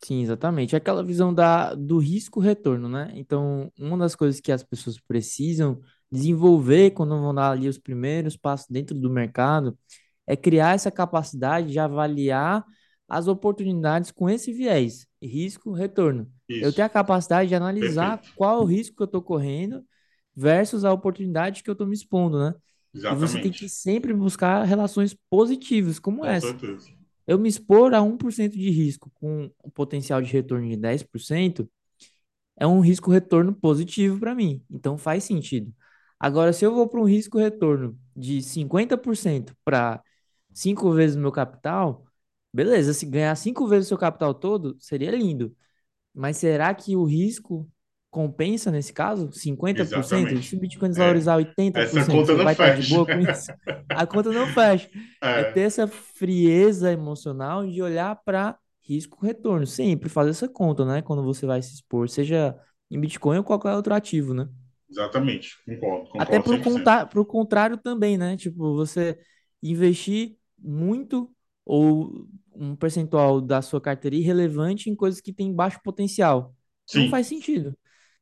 Sim, exatamente. É aquela visão da, do risco-retorno, né? Então, uma das coisas que as pessoas precisam desenvolver quando vão dar ali os primeiros passos dentro do mercado é criar essa capacidade de avaliar as oportunidades com esse viés, risco-retorno. Eu tenho a capacidade de analisar Perfeito. qual o risco que eu estou correndo versus a oportunidade que eu estou me expondo, né? E você tem que Exatamente. sempre buscar relações positivas, como Com essa. certeza. Eu me expor a um por cento de risco com um potencial de retorno de 10% é um risco-retorno positivo para mim. Então faz sentido. Agora, se eu vou para um risco-retorno de 50% para cinco vezes o meu capital, beleza, se ganhar cinco vezes o seu capital todo, seria lindo. Mas será que o risco compensa nesse caso? 50%? E se Exatamente. o Bitcoin É, desvalorizar essa 80%, conta você não vai estar de fecha. boa com isso? A conta não fecha. É É, ter essa frieza emocional de olhar para risco-retorno. Sempre fazer essa conta, né? Quando você vai se expor, seja em Bitcoin ou qualquer outro ativo, né? exatamente. Concordo, Até concordo para 100%. o contrário também, né? Tipo, você investir muito ou um percentual da sua carteira irrelevante em coisas que têm baixo potencial. Não Sim, faz sentido.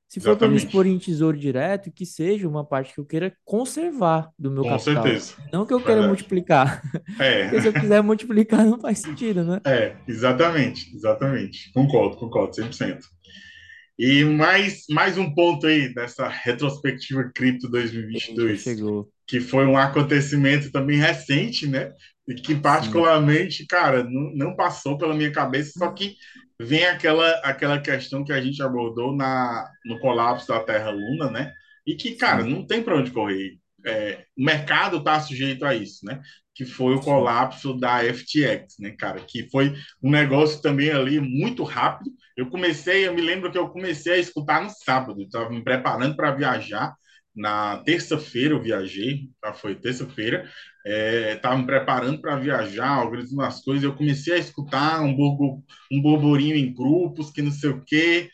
Se for para me expor em tesouro direto, que seja uma parte que eu queira conservar do meu Com capital. certeza. Não que eu queira Verdade. multiplicar. É, Porque se eu quiser multiplicar, não faz sentido, né? é, exatamente, exatamente. Concordo, concordo, 100%. E mais, mais um ponto aí dessa retrospectiva Cripto Eita, 2022, chegou. Que foi um acontecimento também recente, né? E que Sim. particularmente, cara, não, não passou pela minha cabeça, só que vem aquela, aquela questão que a gente abordou na, no colapso da Terra-Luna, né? E que, cara, Sim, não tem para onde correr. É, o mercado está sujeito a isso, né? Que foi o sim. colapso da FTX, né, cara? Que foi um negócio também ali muito rápido eu comecei, eu me lembro que eu comecei a escutar no sábado, estava me preparando para viajar. Na terça-feira eu viajei, tá? foi terça-feira, estava é, me preparando para viajar, organizando as coisas. Eu comecei a escutar um, burgo, um burburinho em grupos, que não sei o quê.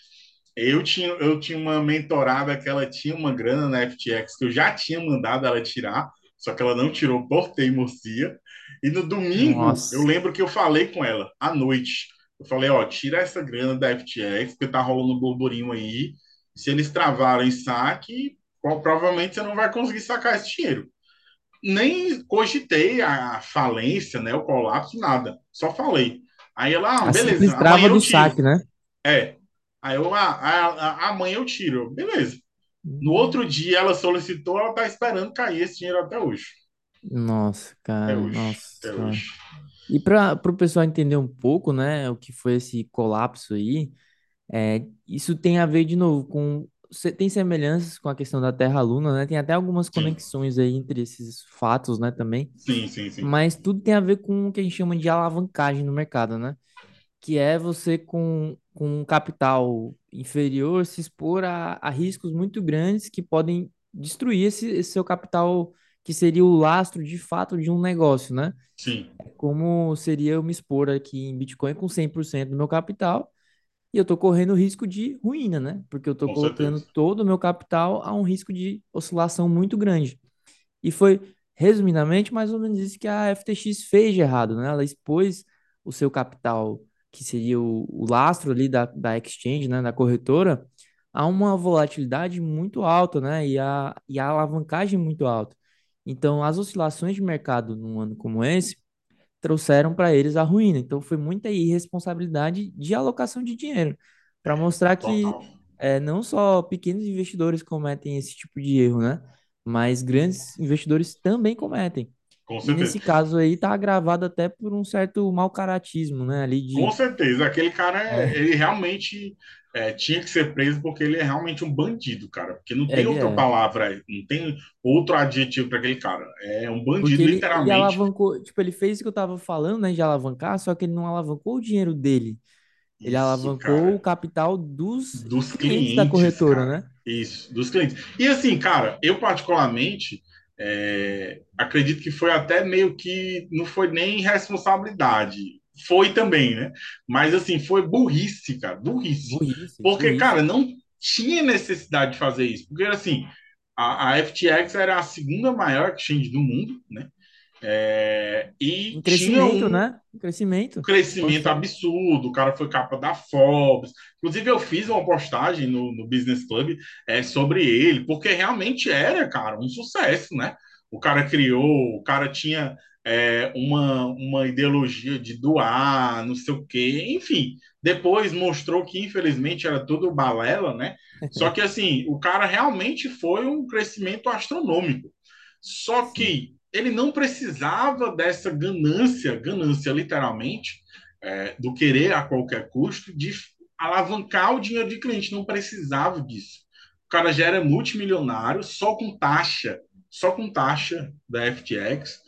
Eu tinha, eu tinha uma mentorada que ela tinha uma grana na FTX que eu já tinha mandado ela tirar, só que ela não tirou por teimosia. E no domingo, eu Nossa. lembro que eu falei com ela à noite. Eu falei, ó, tira essa grana da FTX, porque tá rolando um burburinho aí. Se eles travarem saque, provavelmente você não vai conseguir sacar esse dinheiro. Nem cogitei a falência, né, o colapso, nada. Só falei. Aí ela, ah, beleza, trava do saque, né? É. Aí eu, ah, a- a- amanhã eu tiro. Beleza. No Hum, outro dia ela solicitou, ela está esperando cair esse dinheiro até hoje. Nossa, Até cara, hoje. nossa Até senhora. hoje. E para o pessoal entender um pouco, né, o que foi esse colapso aí, é, isso tem a ver de novo com tem semelhanças com a questão da Terra-Luna, né? Tem até algumas Sim, conexões aí entre esses fatos, né, também. sim, sim, sim. Mas tudo tem a ver com o que a gente chama de alavancagem no mercado, né? Que é você com, com um capital inferior se expor a, a riscos muito grandes que podem destruir esse, esse seu capital, que seria o lastro de fato de um negócio, né? Sim, Como seria eu me expor aqui em Bitcoin com 100% do meu capital e eu tô correndo o risco de ruína, né? Porque eu com colocando certeza. todo o meu capital a um risco de oscilação muito grande. E foi, resumidamente, mais ou menos isso que a FTX fez de errado, né? Ela expôs o seu capital, que seria o, o lastro ali da, da exchange, né? Da corretora, a uma volatilidade muito alta, né? E a, e a alavancagem muito alta. Então, as oscilações de mercado num ano como esse trouxeram para eles a ruína. Então foi muita irresponsabilidade de alocação de dinheiro, para mostrar que é, não só pequenos investidores cometem esse tipo de erro, né? Mas grandes investidores também cometem. Com E certeza. nesse caso aí tá agravado até por um certo mau caratismo, né? Ali Com de certeza. Aquele cara, é, ele realmente é, tinha que ser preso porque ele é realmente um bandido, cara. Porque não tem outra é. palavra, não tem outro adjetivo para aquele cara. É um bandido, ele, ele literalmente. alavancou, tipo, ele fez o que eu tava falando, né, de alavancar, só que ele não alavancou o dinheiro dele. Ele Isso, alavancou o cara. capital dos dos clientes da clientes, corretora, cara. né? Isso, dos clientes. E assim, cara, eu particularmente é, acredito que foi até meio que não foi nem responsabilidade. Foi também, né? Mas assim, foi burrice, cara, burrice. Burrice, Porque, burrice. cara, não tinha necessidade de fazer isso. Porque assim, a, a FTX era a segunda maior exchange do mundo, né? É, e tinha crescimento, um, né? Em crescimento, crescimento expansão. absurdo. O cara foi capa da Forbes. Inclusive, eu fiz uma postagem no, no Business Club é, sobre ele, porque realmente era, cara, um sucesso, né? O cara criou, o cara tinha é, uma, uma ideologia de doar, não sei o quê, enfim. Depois mostrou que, infelizmente, era tudo balela, né? Só que, assim, o cara realmente foi um crescimento astronômico. Só que ele não precisava dessa ganância, ganância literalmente, é, do querer a qualquer custo, de alavancar o dinheiro de cliente. Não precisava disso. O cara já era multimilionário só com taxa, só com taxa da FTX.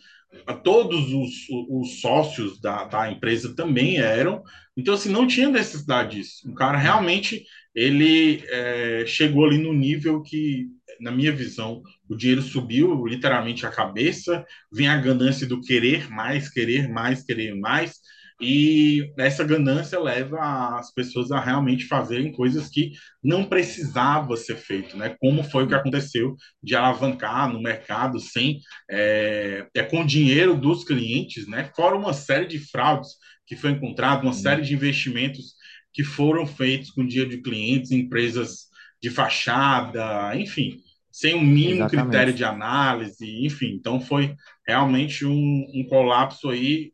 Todos os, os sócios da, da empresa também eram. Então, assim, não tinha necessidade disso. O cara realmente ele é, chegou ali no nível que, na minha visão, o dinheiro subiu literalmente a cabeça, vem a ganância do querer mais, querer mais, querer mais, e essa ganância leva as pessoas a realmente fazerem coisas que não precisava ser feito, né? Como foi o que aconteceu de alavancar no mercado sem é, é com dinheiro dos clientes, né? Fora uma série de fraudes que foi encontrado, uma série sim, de investimentos que foram feitos com dinheiro de clientes, empresas de fachada, enfim, sem o um mínimo critério de exatamente. análise, enfim. Então foi realmente um, um colapso aí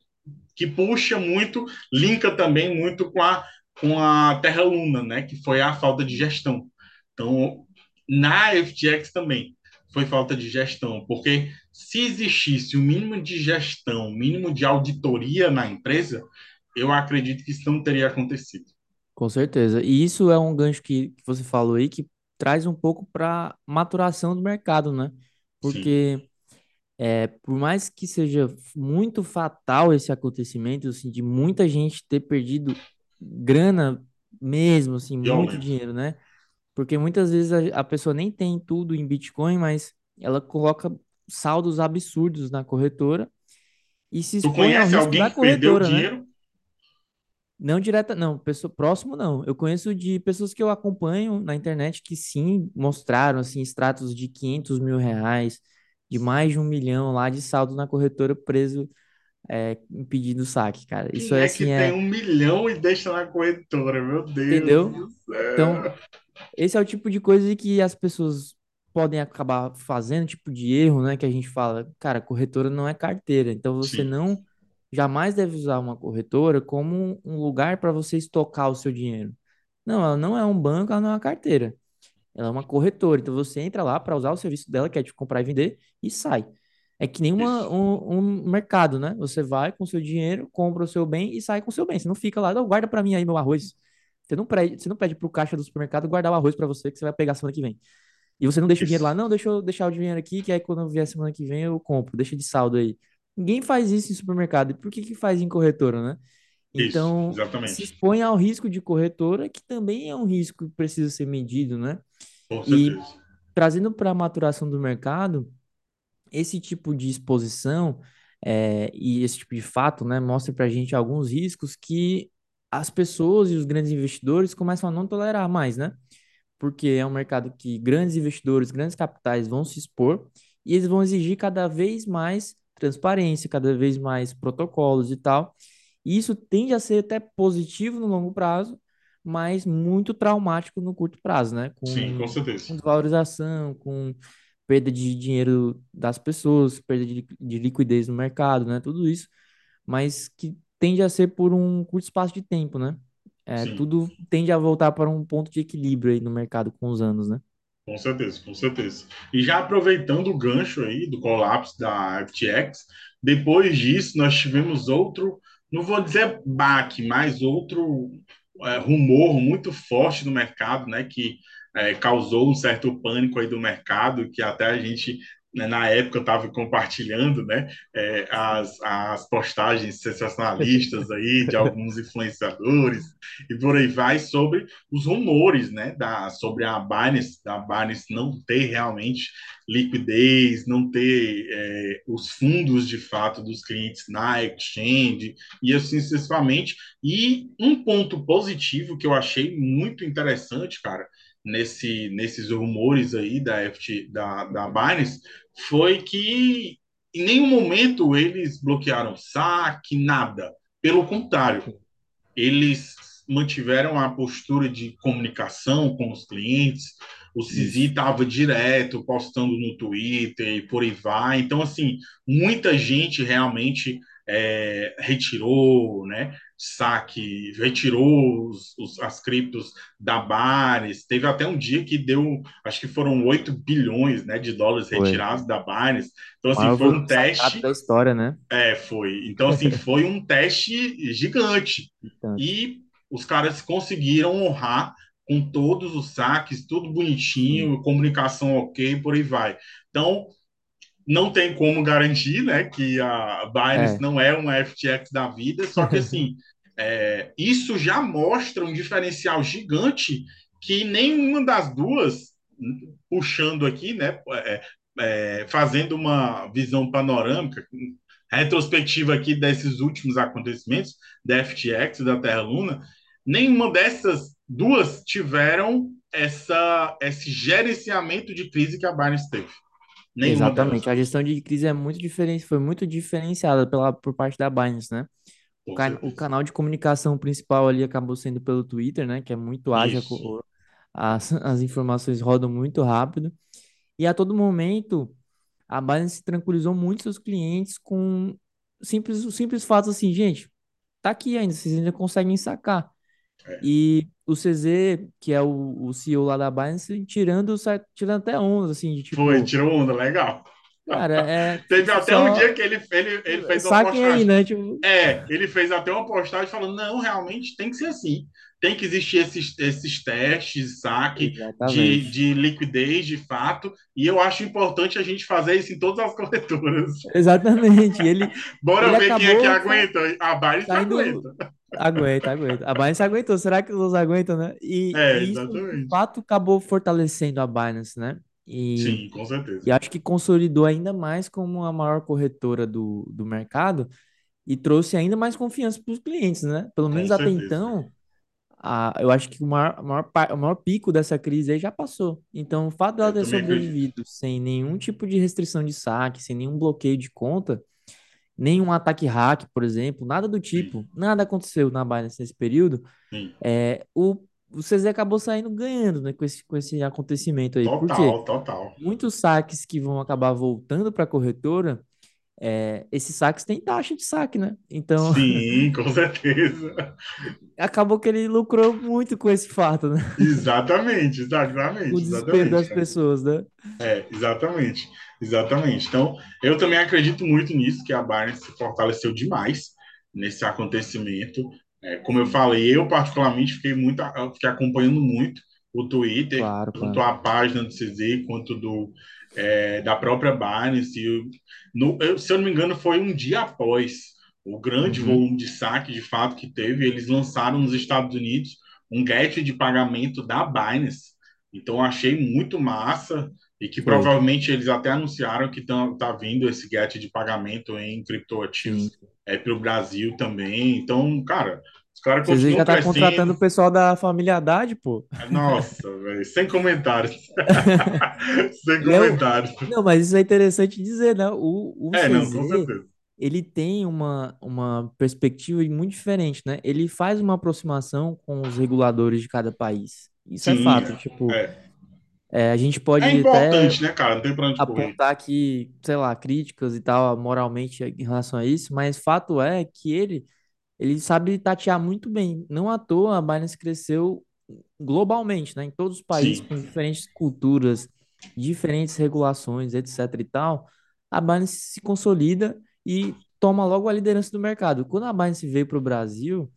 que puxa muito, linka também muito com a, com a Terra Luna, né? Que foi a falta de gestão. Então, na FTX também foi falta de gestão, porque se existisse o um mínimo de gestão, o mínimo de auditoria na empresa, eu acredito que isso não teria acontecido. Com certeza. E isso é um gancho que, que você falou aí que traz um pouco para maturação do mercado, né? Porque é, por mais que seja muito fatal esse acontecimento, assim, de muita gente ter perdido grana mesmo, assim, muito dinheiro, né? Porque muitas vezes a, a pessoa nem tem tudo em Bitcoin, mas ela coloca saldos absurdos na corretora e se Tu expõe conhece alguém que perdeu corretora, né? dinheiro? Não direta, não, pessoa próximo não. Eu conheço de pessoas que eu acompanho na internet que sim mostraram assim extratos de 500 mil reais, de mais de um milhão lá de saldo na corretora preso é, impedindo o saque, cara. Isso Quem é é que assim, tem é, um milhão e deixa na corretora? Meu Deus entendeu? Então, esse é o tipo de coisa que as pessoas podem acabar fazendo, tipo de erro, né? Que a gente fala, cara, corretora não é carteira, então você Sim, não jamais deve usar uma corretora como um lugar para você estocar o seu dinheiro. Não, ela não é um banco, ela não é uma carteira. Ela é uma corretora. Então você entra lá para usar o serviço dela, que é de comprar e vender, e sai. É que nem uma, Isso, um, um mercado, né? Você vai com o seu dinheiro, compra o seu bem e sai com o seu bem. Você não fica lá, não, guarda para mim aí meu arroz. Você não pede, você não pede pro caixa do supermercado guardar o arroz para você que você vai pegar semana que vem. E você não deixa o dinheiro lá, isso, não, deixa eu deixar o dinheiro aqui, que aí quando eu vier semana que vem eu compro, deixa de saldo aí. Ninguém faz isso em supermercado. E por que que faz em corretora, né? isso, Então, se exatamente. expõe ao risco de corretora, que também é um risco que precisa ser medido, né? Com E trazendo para a maturação do mercado, esse tipo de exposição é, e esse tipo de fato, né, mostra para a gente alguns riscos que as pessoas e os grandes investidores começam a não tolerar mais, né? Porque é um mercado que grandes investidores, grandes capitais vão se expor e eles vão exigir cada vez mais transparência, cada vez mais protocolos e tal. E isso tende a ser até positivo no longo prazo, mas muito traumático no curto prazo, né? Sim, com Com, certeza. com desvalorização, com perda de dinheiro das pessoas, perda de, de liquidez no mercado, né? Tudo isso, mas que tende a ser por um curto espaço de tempo, né? É, tudo tende a voltar para um ponto de equilíbrio aí no mercado com os anos, né? Com certeza, com certeza. E já aproveitando o gancho aí do colapso da FTX, depois disso nós tivemos outro, não vou dizer baque, mas outro é, rumor muito forte no mercado, né, que é, causou um certo pânico aí do mercado, que até a gente na época estava compartilhando, né, é, as, as postagens sensacionalistas aí de alguns influenciadores e por aí vai sobre os rumores, né, da, sobre a Binance, da Binance não ter realmente liquidez, não ter é, os fundos de fato dos clientes na exchange e assim sucessivamente. E um ponto positivo que eu achei muito interessante, cara, nesse, nesses rumores aí da, FT, da, da Binance, foi que em nenhum momento eles bloquearam saque, nada. Pelo contrário, eles mantiveram a postura de comunicação com os clientes. O Cizi estava direto postando no Twitter e por aí vai. Então, assim, muita gente realmente é, retirou, né? Saque, retirou os, os, as criptos da Binance. Teve até um dia que deu, acho que foram 8 bilhões né, de dólares Foi. retirados da Binance. Então, assim, foi um teste da história, né? é, foi. Então, assim, foi um teste gigante. E os caras conseguiram honrar com todos os saques, tudo bonitinho, comunicação ok, por aí vai. Então, não tem como garantir, né, que a Binance É, não é uma FTX da vida, só que, assim, é, isso já mostra um diferencial gigante que nenhuma das duas, puxando aqui, né, é, é, fazendo uma visão panorâmica, retrospectiva aqui desses últimos acontecimentos da FTX e da Terra Luna, nenhuma dessas duas tiveram essa, esse gerenciamento de crise que a Binance teve. Nenhuma delas. exatamente. A gestão de crise é muito diferente, foi muito diferenciada pela, por parte da Binance, né? O, can, o canal de comunicação principal ali acabou sendo pelo Twitter, né? Que é muito ágil, as, as informações rodam muito rápido. E a todo momento, a Binance tranquilizou muito seus clientes com simples, simples fatos assim, gente, tá aqui ainda, vocês ainda conseguem sacar. É. E o CZ, que é o, o CEO lá da Binance, tirando, tirando até ondas, assim, de Foi, tipo, tirou onda, legal. Cara, é Teve até um só dia que ele, ele, ele fez uma saquem aí, postagem. né? Tipo, É, ele fez até uma postagem falando: não, realmente tem que ser assim. Tem que existir esses, esses testes, saque de, exatamente. de liquidez de fato, e eu acho importante a gente fazer isso em todas as corretoras. Exatamente. Ele, Bora ele ver quem é que aguenta. A Binance aguenta. Aguenta, aguenta. A Binance aguentou. Será que os outros aguentam, né? E, É, e isso, de fato, acabou fortalecendo a Binance, né? E, Sim, com certeza. e acho que consolidou ainda mais como a maior corretora do, do mercado e trouxe ainda mais confiança para os clientes, né? Pelo Com menos até certeza. então, a, eu acho que o maior, maior, o maior pico dessa crise aí já passou. Então, o fato dela Eu ter sobrevivido sem nenhum tipo de restrição de saque, sem nenhum bloqueio de conta, nenhum ataque hack, por exemplo, nada do Sim, tipo, nada aconteceu na Binance nesse período, sim. é, o, o CZ acabou saindo ganhando, né, com esse, com esse acontecimento aí. Total, total. Muitos saques que vão acabar voltando para a corretora é, esses saques têm taxa de saque, né? Então, Sim, com certeza. acabou que ele lucrou muito com esse fato, né? Exatamente, O exatamente, desespero das cara. pessoas, né? É, exatamente, exatamente. Então, eu também acredito muito nisso, que a Binance se fortaleceu demais nesse acontecimento. É, como eu falei, eu particularmente fiquei muito, fiquei acompanhando muito o Twitter, Claro, tanto claro. a página do CZ quanto do é, da própria Binance. Eu, no, eu, se eu não me engano, foi um dia após o grande Uhum. volume de saque de fato que teve, eles lançaram nos Estados Unidos um gateway de pagamento da Binance. Então, achei muito massa e que Foi. provavelmente eles até anunciaram que tá, tá vindo esse gateway de pagamento em Sim. É, para o Brasil também. Então, cara, os caras continuam já tá contratando o pessoal da família Haddad, pô. Nossa, velho, sem comentários. sem é comentários. Não, mas isso é interessante dizer, né? O, o É, não, com CZ, certeza. ele tem uma, uma perspectiva muito diferente, né? Ele faz uma aproximação com os reguladores de cada país. Isso é Sim, fato. Tipo, é. É, a gente É pode até importante, né, cara? Não tem pra onde correr. apontar aqui, sei lá, críticas e tal, moralmente em relação a isso, mas fato é que ele, ele sabe tatear muito bem. Não à toa a Binance cresceu globalmente, né? Em todos os países Sim, com diferentes culturas, diferentes regulações, etc e tal, a Binance se consolida e toma logo a liderança do mercado. Quando a Binance veio para o Brasil,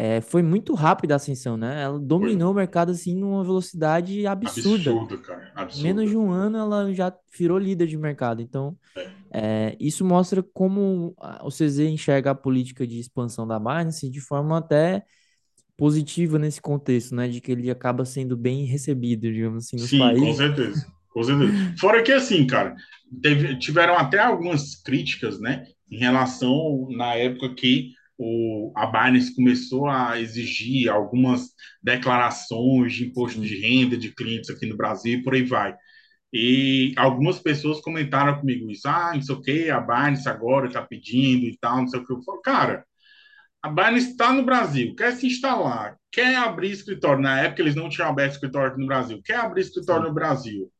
é, foi muito rápida a ascensão, né? Ela foi. dominou o mercado assim numa velocidade absurda. Absurdo, cara. Menos Absurdo. de um ano ela já virou líder de mercado. Então, É. é, isso mostra como o CZ enxerga a política de expansão da Binance de forma até positiva nesse contexto, né? De que ele acaba sendo bem recebido, digamos assim, nos Sim, com países. certeza. Com certeza. Fora que, assim, cara, teve- tiveram até algumas críticas, né, em relação na época que o, a Binance começou a exigir algumas declarações de imposto de renda de clientes aqui no Brasil e por aí vai. E algumas pessoas comentaram comigo isso, ah, não sei o que, a Binance agora está pedindo e tal, não sei o que. Eu falo, cara, a Binance está no Brasil, quer se instalar, quer abrir escritório. Na época eles não tinham aberto escritório aqui no Brasil, quer abrir escritório no Brasil.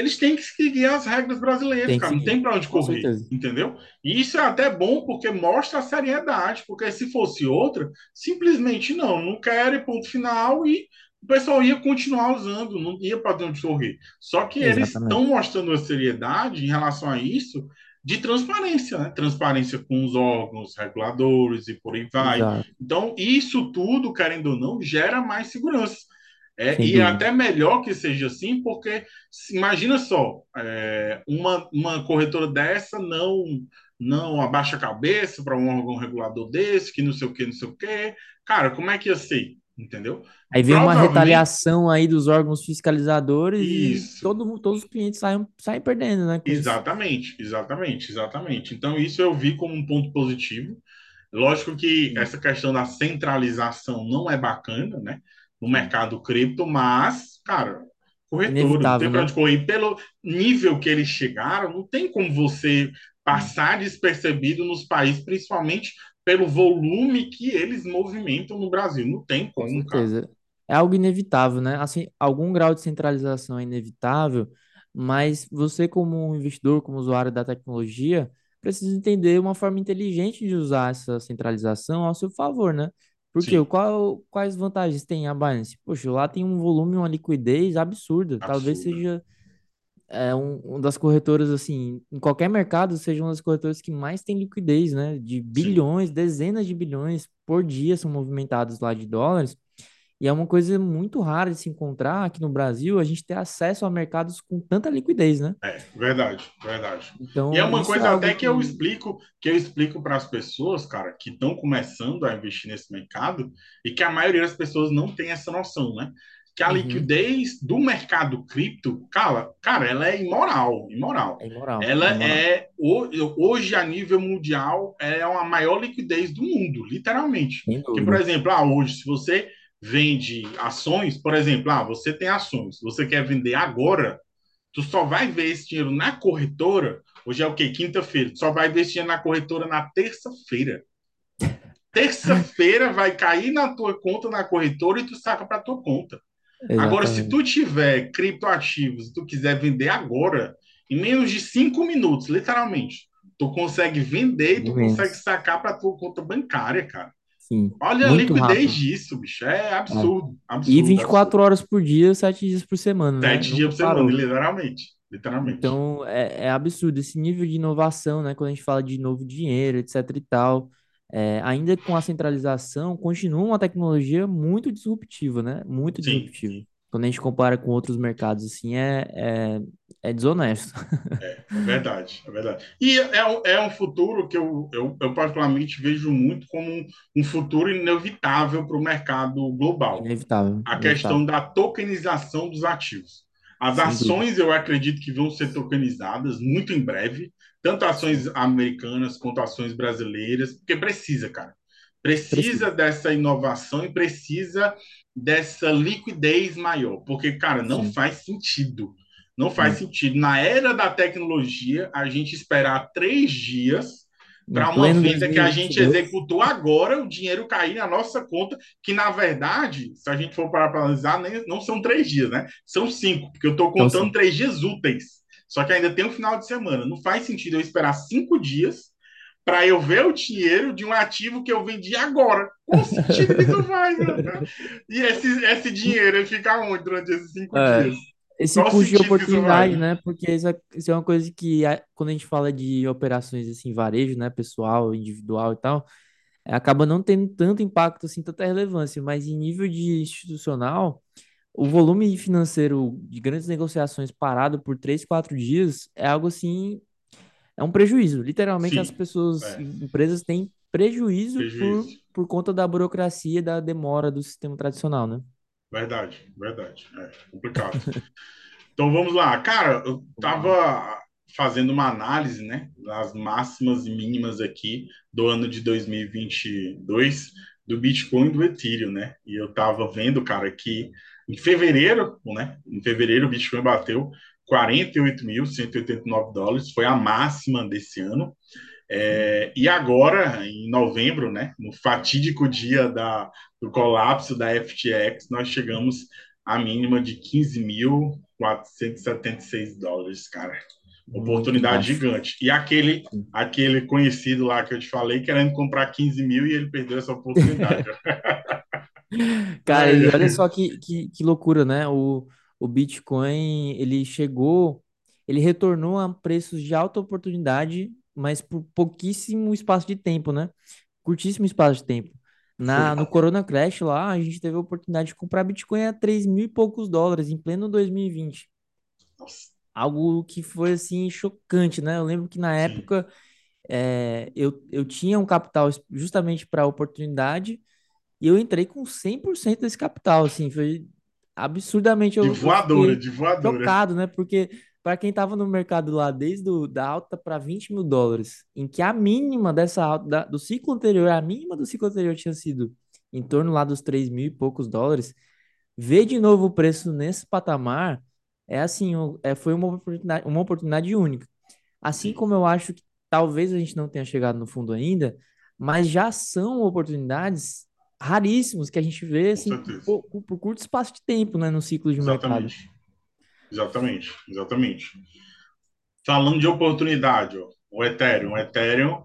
Eles têm que seguir as regras brasileiras, Tem cara, não tem para onde correr, entendeu? E isso é até bom porque mostra a seriedade, porque se fosse outra, simplesmente não, não quero e ponto final e o pessoal ia continuar usando, não ia para onde correr. Só que eles estão Exatamente. mostrando a seriedade em relação a isso de transparência, né? Transparência com os órgãos reguladores e por aí vai. Exato. Então, isso tudo, querendo ou não, gera mais segurança. É, Sem e é dúvida. até melhor que seja assim, porque imagina só, é, uma, uma corretora dessa não não abaixa a cabeça para um órgão regulador desse, que não sei o que, não sei o que. Cara, como é que ia ser? Entendeu? Aí vem uma retaliação aí dos órgãos fiscalizadores e isso. todo, mu- todos os clientes saem, saem perdendo, né, com isso. Exatamente, exatamente, exatamente. Então, isso eu vi como um ponto positivo. Lógico que essa questão da centralização não é bacana, né? No mercado cripto, mas, cara, corretora, tem né? correr. Pelo nível que eles chegaram, não tem como você passar despercebido nos países, principalmente pelo volume que eles movimentam no Brasil. Não tem com como, cara. certeza. É algo inevitável, né? Assim, algum grau de centralização é inevitável, mas você, como investidor, como usuário da tecnologia, precisa entender uma forma inteligente de usar essa centralização ao seu favor, né? Porque Sim, qual, quais vantagens tem a Binance? Poxa, lá tem um volume, uma liquidez absurda. Talvez absurda. seja é um, uma das corretoras, assim, em qualquer mercado, seja uma das corretoras que mais tem liquidez, né? De Sim. bilhões, dezenas de bilhões por dia são movimentados lá de dólares. E é uma coisa muito rara de se encontrar aqui no Brasil, a gente ter acesso a mercados com tanta liquidez, né? É, verdade, verdade. E é Então, uma é coisa algo até que eu que. explico, que eu explico para as pessoas, cara, que estão começando a investir nesse mercado e que a maioria das pessoas não tem essa noção, né? Que a Uhum, liquidez do mercado cripto, cara, cara, ela é imoral, imoral. é imoral, Ela é imoral. é hoje a nível mundial é a maior liquidez do mundo, literalmente. Que por exemplo, ah, hoje se você vende ações, por exemplo, ah, você tem ações, você quer vender agora, tu só vai ver esse dinheiro na corretora. Hoje é o quê? Quinta-feira. Tu só vai ver esse dinheiro na corretora na terça-feira. Terça-feira vai cair na tua conta na corretora e tu saca para tua conta. Agora, se Exatamente. tu tiver criptoativos e tu quiser vender agora, em menos de cinco minutos, literalmente, tu consegue vender e tu consegue Imenso. sacar para tua conta bancária, cara. Sim. Olha a liquidez rápido. disso, bicho. É É. absurdo, E absurdo, absurdo. 24 horas por dia, 7 dias por semana, né? Sete dias por semana, parou. literalmente. Literalmente. Então, é, é absurdo esse nível de inovação, né? Quando a gente fala de novo dinheiro, etc e tal, é, ainda com a centralização, continua uma tecnologia muito disruptiva, né? Muito Sim, disruptiva. Quando a gente compara com outros mercados, assim, é, é, é desonesto. é verdade, é verdade. E é, um- é um futuro que eu, eu, eu particularmente vejo muito como um, um futuro inevitável para o mercado global. Inevitável, a inevitável. questão da tokenização dos ativos. As dúvida. ações eu acredito que vão ser tokenizadas muito em breve, tanto ações americanas quanto ações brasileiras, porque precisa, cara. Precisa. Precisa dessa inovação e precisa dessa liquidez maior, porque, cara, não Sim. faz sentido. Não faz Não. sentido. Na era da tecnologia, a gente esperar três dias para uma venda que a gente 2022, executou agora, o dinheiro cair na nossa conta, que na verdade, se a gente for parar para analisar, nem, não são três dias, né? São cinco, porque eu estou então, contando sim. três dias úteis. Só que ainda tem um final de semana. Não faz sentido eu esperar cinco dias para eu ver o dinheiro de um ativo que eu vendi agora. Qual sentido isso faz? né? E esse, esse dinheiro ele fica onde durante esses cinco É, dias? Esse custo de oportunidade, né? Porque isso é, isso é uma coisa que, quando a gente fala de operações assim, varejo, né? Pessoal, individual e tal, é, acaba não tendo tanto impacto, assim, tanta relevância, mas em nível de institucional, o volume financeiro de grandes negociações parado por três, quatro dias é algo assim, é um prejuízo. Literalmente, as Sim, pessoas, é. empresas têm prejuízo por, Prejuízo. por conta da burocracia e da demora do sistema tradicional, né? Verdade, verdade. É complicado. Então vamos lá. Cara, eu tava fazendo uma análise, né, das máximas e mínimas aqui do ano de 2022 do Bitcoin e do Ethereum, né? E eu tava vendo, cara, que em fevereiro, né, em fevereiro o Bitcoin bateu 48.189 dólares, foi a máxima desse ano. É, e agora, em novembro, né, no fatídico dia da, do colapso da FTX, nós chegamos à mínima de 15.476 dólares, cara. Oportunidade gigante. E aquele, aquele conhecido lá que eu te falei, querendo comprar 15 mil e ele perdeu essa oportunidade. Cara, e olha ai. só que, que, que loucura, né? O, o Bitcoin, ele chegou, ele retornou a preços de alta oportunidade, mas por pouquíssimo espaço de tempo, né? Curtíssimo espaço de tempo. Na, no Corona Crash lá, a gente teve a oportunidade de comprar Bitcoin a 3 mil e poucos dólares, em pleno 2020. Nossa, Algo que foi, assim, chocante, né? Eu lembro que na época é, eu, eu tinha um capital justamente para a oportunidade, e eu entrei com 100% desse capital, assim, foi absurdamente, de eu, voadora, de voadora. chocado, né? Porque para quem tava no mercado lá desde o, da alta para 20 mil dólares, em que a mínima dessa alta, da- do ciclo anterior, a mínima do ciclo anterior tinha sido em torno lá dos 3 mil e poucos dólares, ver de novo o preço nesse patamar é assim, é, foi uma oportunidade, uma oportunidade única. Assim Sim, como eu acho que talvez a gente não tenha chegado no fundo ainda, mas já são oportunidades raríssimas que a gente vê assim por, pou- por curto espaço de tempo, né, no ciclo de mercado. Exatamente. Exatamente. Falando de oportunidade, ó, o Ethereum, o Ethereum,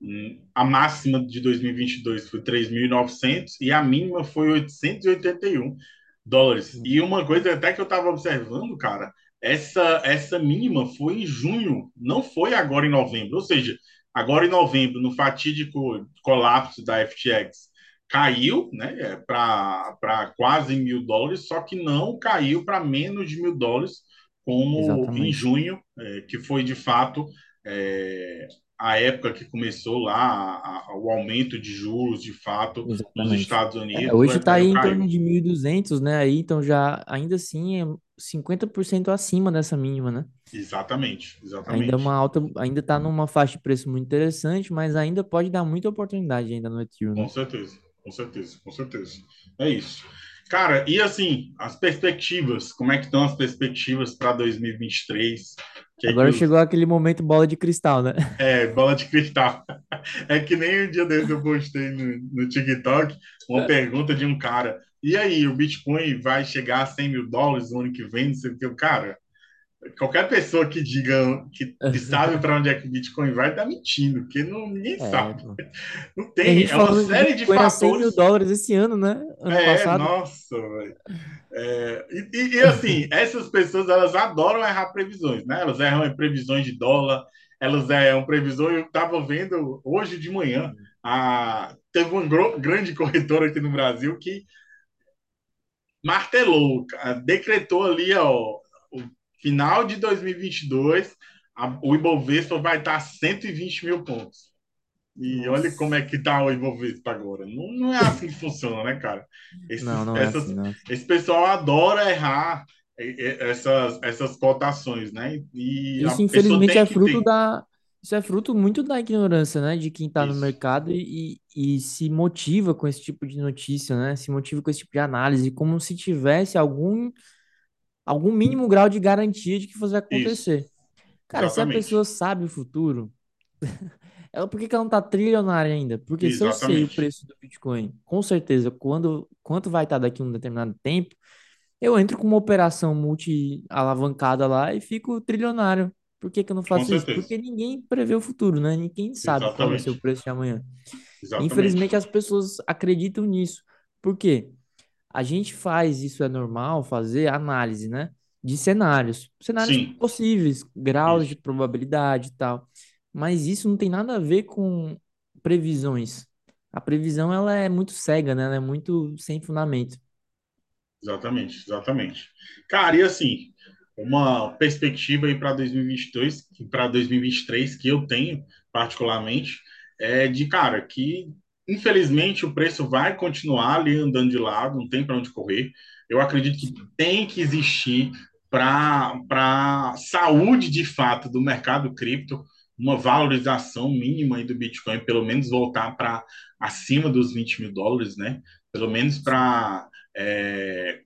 hum, a máxima de 2022 foi 3.900 e a mínima foi 881 dólares. E uma coisa até que eu estava observando, cara, essa essa mínima foi em junho, não foi agora em novembro. Ou seja, agora em novembro, no fatídico colapso da FTX, caiu, né, para quase mil dólares, só que não caiu para menos de mil dólares, como em Exatamente. junho, é, que foi de fato é, a época que começou lá a- a- o aumento de juros, de fato, nos Exatamente. Estados É, Unidos, o hoje está Ethereum em torno de 1.200, né? Aí, então já ainda assim é 50% acima dessa mínima, né? Exatamente, Ainda é exatamente. uma alta, ainda está numa faixa de preço muito interessante, mas ainda pode dar muita oportunidade ainda no Ethereum, Com né? certeza, com certeza, com certeza. É isso. Cara, e assim, as perspectivas, como é que estão as perspectivas para 2023? O que é que Agora os, chegou aquele momento bola de cristal, né? É, bola de cristal. É que nem um dia desse eu postei no, no TikTok uma pergunta de um cara. E aí, o Bitcoin vai chegar a 100 mil dólares no ano que vem? Não sei o que. Cara, qualquer pessoa que diga que, que sabe para onde é que o Bitcoin vai, tá mentindo, porque não, ninguém É, sabe. Não Tem é uma série de a 100 mil fatores. dólares esse ano, né? Ano É, passado. nossa, velho. É, e, e- assim, essas pessoas elas adoram errar previsões, né? Elas erram em previsões de dólar, elas erram previsões. Eu estava vendo hoje de manhã, a, teve uma grande corretora aqui no Brasil que martelou, decretou ali, ó, final de 2022, a, o Ibovespa vai estar 120 mil pontos. E olha como Nossa. é que tá o Ibovespa agora. Não, não é assim que funciona, né, cara? Não, não é essas, assim, não. esse pessoal adora errar eh, eh, essas, essas cotações, né? E Isso, infelizmente, é fruto ter. da. Isso é fruto muito da ignorância, né? De quem tá no mercado e, e se motiva com esse tipo de notícia, né? Se motiva com esse tipo de análise, como se tivesse algum, algum mínimo grau de garantia de que isso, acontecer. Cara, se a pessoa exatamente. sabe o futuro, ela, por que que ela não tá trilionária ainda? Porque se eu sei o Exatamente. preço do Bitcoin, com certeza, quando, quanto vai estar daqui a um determinado tempo, eu entro com uma operação multi-alavancada lá e fico trilionário. Por que que eu não Com faço isso? certeza. Porque ninguém prevê o futuro, né? Ninguém sabe qual vai ser o Exatamente. preço de amanhã. Exatamente. Infelizmente, as pessoas acreditam nisso. Por quê? A gente faz, isso é normal, fazer análise, né? De cenários. Cenários Sim, possíveis, graus de isso. probabilidade e tal. Mas isso não tem nada a ver com previsões. A previsão, ela é muito cega, né? Ela é muito sem fundamento. Exatamente, exatamente. Cara, e assim, uma perspectiva aí para 2022, para 2023 que eu tenho particularmente é de, cara, que infelizmente o preço vai continuar ali andando de lado, não tem para onde correr. Eu acredito que tem que existir para para saúde de fato do mercado cripto uma valorização mínima do Bitcoin, pelo menos voltar para acima dos 20 mil dólares, né? Pelo menos para é,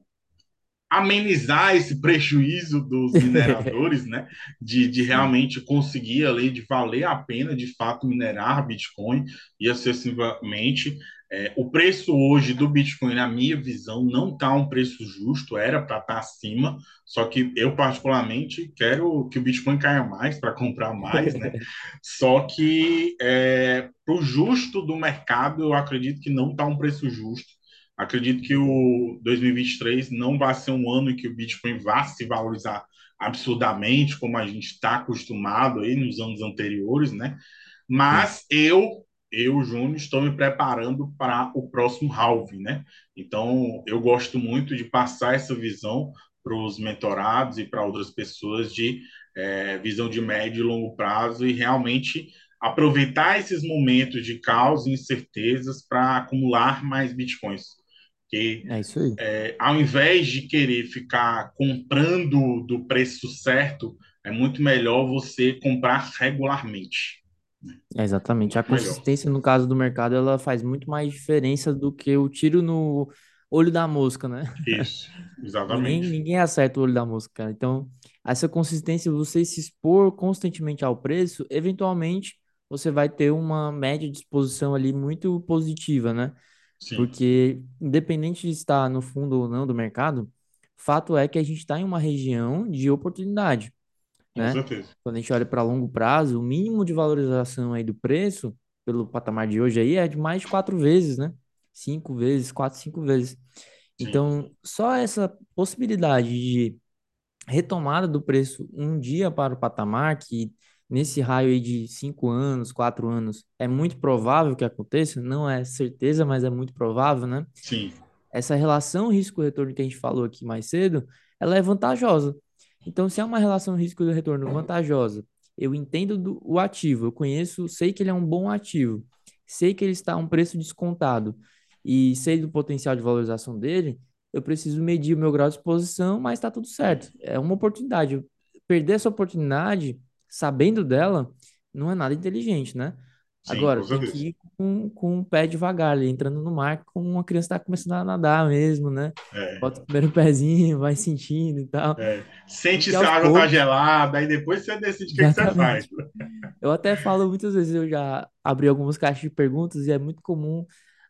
amenizar esse prejuízo dos mineradores, né? De, de realmente conseguir ali, de valer a pena de fato minerar Bitcoin e acessivamente. É, o preço hoje do Bitcoin, na minha visão, não está um preço justo, era para estar tá acima, só que eu, particularmente, quero que o Bitcoin caia mais para comprar mais, né? Só que é, para o justo do mercado, eu acredito que não está um preço justo Acredito que o 2023 não vai ser um ano em que o Bitcoin vá se valorizar absurdamente, como a gente está acostumado aí nos anos anteriores, né? Sim. Mas eu, eu, Júnior, estou me preparando para o próximo halving, né? Então, eu gosto muito de passar essa visão para os mentorados e para outras pessoas de é, visão de médio e longo prazo e realmente aproveitar esses momentos de caos e incertezas para acumular mais bitcoins. Porque É isso aí. é, ao invés de querer ficar comprando do preço certo, é muito melhor você comprar regularmente. É exatamente. A Muito melhor. consistência, no caso do mercado, ela faz muito mais diferença do que o tiro no olho da mosca, né? Isso, Ninguém, exatamente. ninguém acerta o olho da mosca, cara. Então, essa consistência, você se expor constantemente ao preço, eventualmente você vai ter uma média de exposição ali muito positiva, né? Sim, Porque, independente de estar no fundo ou não do mercado, fato é que a gente está em uma região de oportunidade, com né? certeza. Quando a gente olha para longo prazo, o mínimo de valorização aí do preço, pelo patamar de hoje aí, é de mais de quatro vezes, né? Cinco vezes, quatro, cinco vezes. Sim, Então, só essa possibilidade de retomada do preço um dia para o patamar, que nesse raio aí de cinco anos, quatro anos, é muito provável que aconteça, não é certeza, mas é muito provável, né? sim, Essa relação risco-retorno que a gente falou aqui mais cedo, ela é vantajosa. Então, se é uma relação risco-retorno vantajosa, eu entendo do, o ativo, eu conheço, sei que ele é um bom ativo, sei que ele está a um preço descontado e sei do potencial de valorização dele, eu preciso medir o meu grau de exposição, mas está tudo certo. É uma oportunidade. Perder essa oportunidade, sabendo dela, não é nada inteligente, né? sim, Agora, tem que ir com, com o pé devagar, ali, entrando no mar, como uma criança está começando a nadar mesmo, né? É, Bota o primeiro pezinho, vai sentindo e tal. é. Sente se a água tá poucos, gelada, aí depois você decide o que, que você faz. Eu até falo muitas vezes, eu já abri algumas caixas de perguntas e é muito comum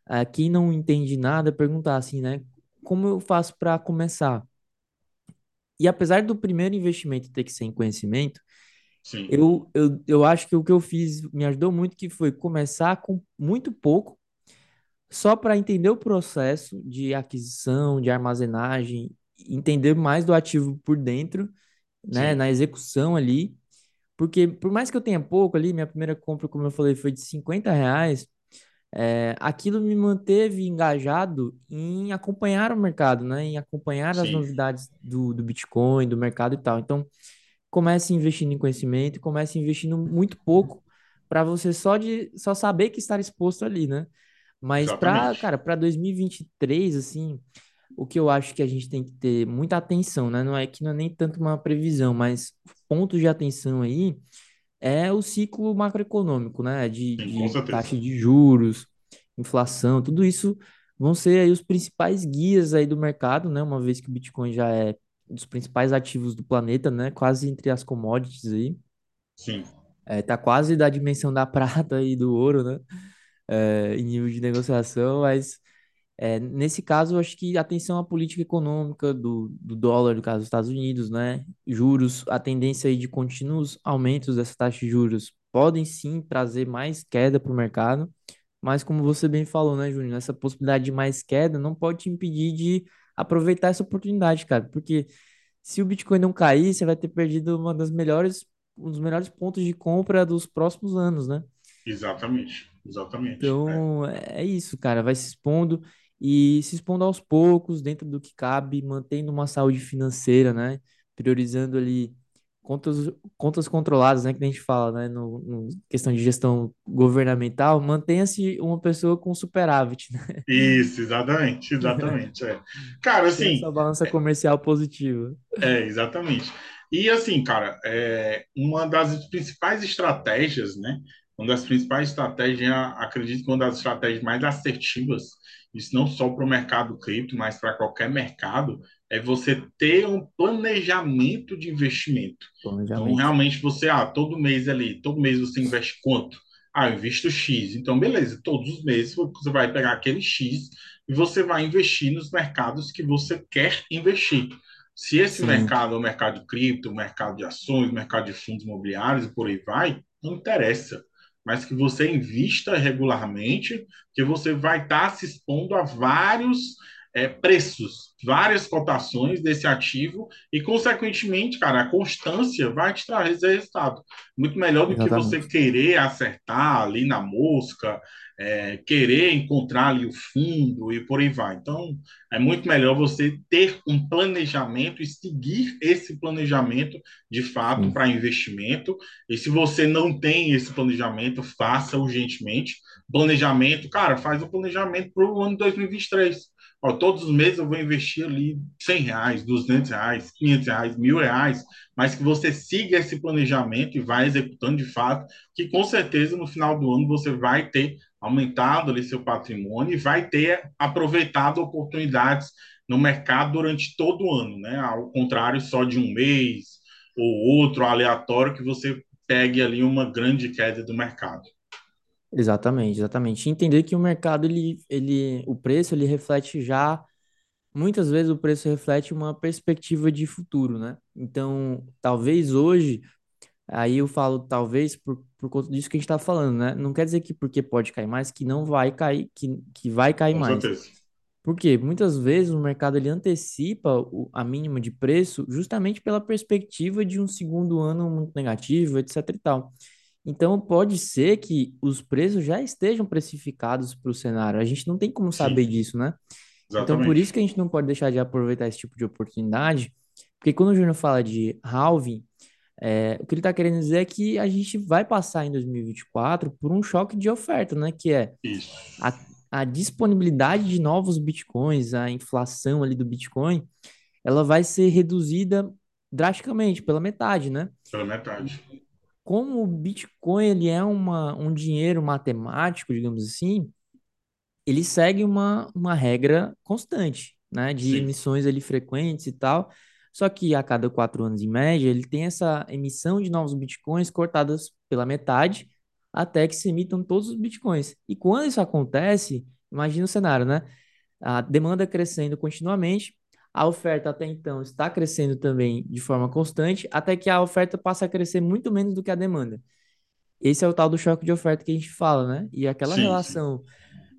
ah, quem não entende nada perguntar assim, né? Como eu faço para começar? E apesar do primeiro investimento ter que ser em conhecimento, Sim, eu, eu, eu acho que o que eu fiz me ajudou muito, que foi começar com muito pouco, só para entender o processo de aquisição, de armazenagem, entender mais do ativo por dentro, né, sim, na execução ali, porque por mais que eu tenha pouco ali, minha primeira compra, como eu falei, foi de 50 reais, é, aquilo me manteve engajado em acompanhar o mercado, né, em acompanhar as sim, novidades do, do Bitcoin, do mercado e tal. Então, comece investindo em conhecimento, comece investindo muito pouco para você só de só saber que estar exposto ali, né? Mas para, cara, para 2023, assim, o que eu acho que a gente tem que ter muita atenção, né? Não é que não é nem tanto uma previsão, mas pontos de atenção aí é o ciclo macroeconômico, né? De, sim, de taxa de juros, inflação, tudo isso vão ser aí os principais guias aí do mercado, né? Uma vez que o Bitcoin já é dos principais ativos do planeta, né? Quase entre as commodities aí. Sim, É, tá quase da dimensão da prata e do ouro, né? É, em nível de negociação, mas é, nesse caso, eu acho que atenção à política econômica do, do dólar, no caso dos Estados Unidos, né? Juros, a tendência aí de contínuos aumentos dessa taxa de juros podem sim trazer mais queda para o mercado, mas como você bem falou, né, Júnior, essa possibilidade de mais queda não pode te impedir de aproveitar essa oportunidade, cara, porque se o Bitcoin não cair, você vai ter perdido uma das melhores, um dos melhores pontos de compra dos próximos anos, né? exatamente, exatamente. É. Então, é isso, cara. Vai se expondo e se expondo aos poucos, dentro do que cabe, mantendo uma saúde financeira, né? Priorizando ali contas, contas controladas, né? Que a gente fala, né? No, no questão de gestão governamental, mantenha-se uma pessoa com superávit, né? Isso, exatamente, exatamente. É. Cara, Tem assim, essa balança comercial positiva. É, exatamente. E assim, cara, é, uma das principais estratégias, né? Uma das principais estratégias, acredito que uma das estratégias mais assertivas, isso não só para o mercado cripto, mas para qualquer mercado, é você ter um planejamento de investimento. Então, Planejamento. realmente, você, ah, todo mês ali, todo mês você investe quanto? Ah, eu invisto X. Então, beleza, todos os meses você vai pegar aquele X e você vai investir nos mercados que você quer investir. Se esse Sim, mercado é o mercado de cripto, o mercado de ações, o mercado de fundos imobiliários e por aí vai, não interessa. Mas que você invista regularmente, que você vai estar se expondo a vários é, preços, várias cotações desse ativo e, consequentemente, cara, a constância vai te trazer resultado. Muito melhor do que você exatamente. querer acertar ali na mosca, é, querer encontrar ali o fundo e por aí vai. Então, é muito melhor você ter um planejamento e seguir esse planejamento de fato para investimento. E se você não tem esse planejamento, faça urgentemente. Planejamento, cara, faz o planejamento para o ano 2023. Ó, todos os meses eu vou investir ali 100 reais, 200 reais, 500 reais, mil reais, mas que você siga esse planejamento e vai executando de fato, que com certeza no final do ano você vai ter aumentado ali seu patrimônio e vai ter aproveitado oportunidades no mercado durante todo o ano, né? Ao contrário só de um mês ou outro aleatório que você pegue ali uma grande queda do mercado. Exatamente, exatamente. Entender que o mercado, ele, ele, o preço, ele reflete já muitas vezes o preço reflete uma perspectiva de futuro, né? Então, talvez hoje, aí eu falo talvez por, por conta disso que a gente está falando, né? Não quer dizer que porque pode cair mais, que não vai cair, que, que vai cair Com mais. certeza. Porque muitas vezes o mercado ele antecipa o, a mínima de preço justamente pela perspectiva de um segundo ano muito negativo, etc e tal. Então pode ser que os preços já estejam precificados para o cenário. A gente não tem como saber Sim, disso, né? Então, por isso exatamente. que a gente não pode deixar de aproveitar esse tipo de oportunidade, porque quando o Júnior fala de halving, é, o que ele está querendo dizer é que a gente vai passar em 2024 por um choque de oferta, né? Que é a, a disponibilidade de novos bitcoins, a inflação ali do Bitcoin, ela vai ser reduzida drasticamente, pela metade, né? Pela metade. Como o Bitcoin ele é uma, um dinheiro matemático, digamos assim, ele segue uma, uma regra constante, né, de Sim, emissões ali frequentes e tal. Só que a cada quatro anos, em média, ele tem essa emissão de novos bitcoins cortadas pela metade até que se emitam todos os bitcoins. E quando isso acontece, imagina o cenário, né? A demanda crescendo continuamente, a oferta até então está crescendo também de forma constante, até que a oferta passa a crescer muito menos do que a demanda. Esse é o tal do choque de oferta que a gente fala, né? E aquela Sim, sim. relação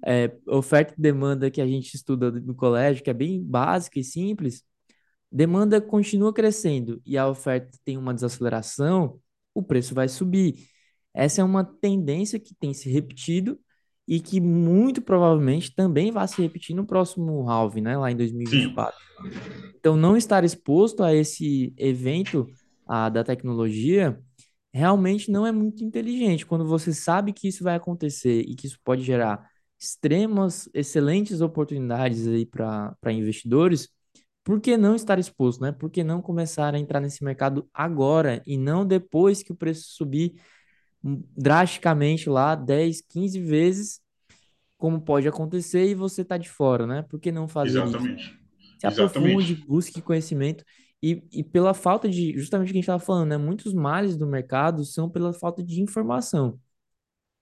é, oferta e demanda que a gente estuda no colégio, que é bem básica e simples, demanda continua crescendo e a oferta tem uma desaceleração, o preço vai subir. Essa é uma tendência que tem se repetido e que muito provavelmente também vai se repetir no próximo halving, né, lá em Sim, 2024. Então, não estar exposto a esse evento a, da tecnologia realmente não é muito inteligente. Quando você sabe que isso vai acontecer e que isso pode gerar extremas, excelentes oportunidades aí para investidores, por que não estar exposto, né? Por que não começar a entrar nesse mercado agora e não depois que o preço subir drasticamente lá 10, 15 vezes, como pode acontecer e você tá de fora, né? Por que não fazer isso? exatamente. Se aprofunde, Exatamente. busque conhecimento e, e pela falta de, justamente o que a gente estava falando, né? Muitos males do mercado são pela falta de informação.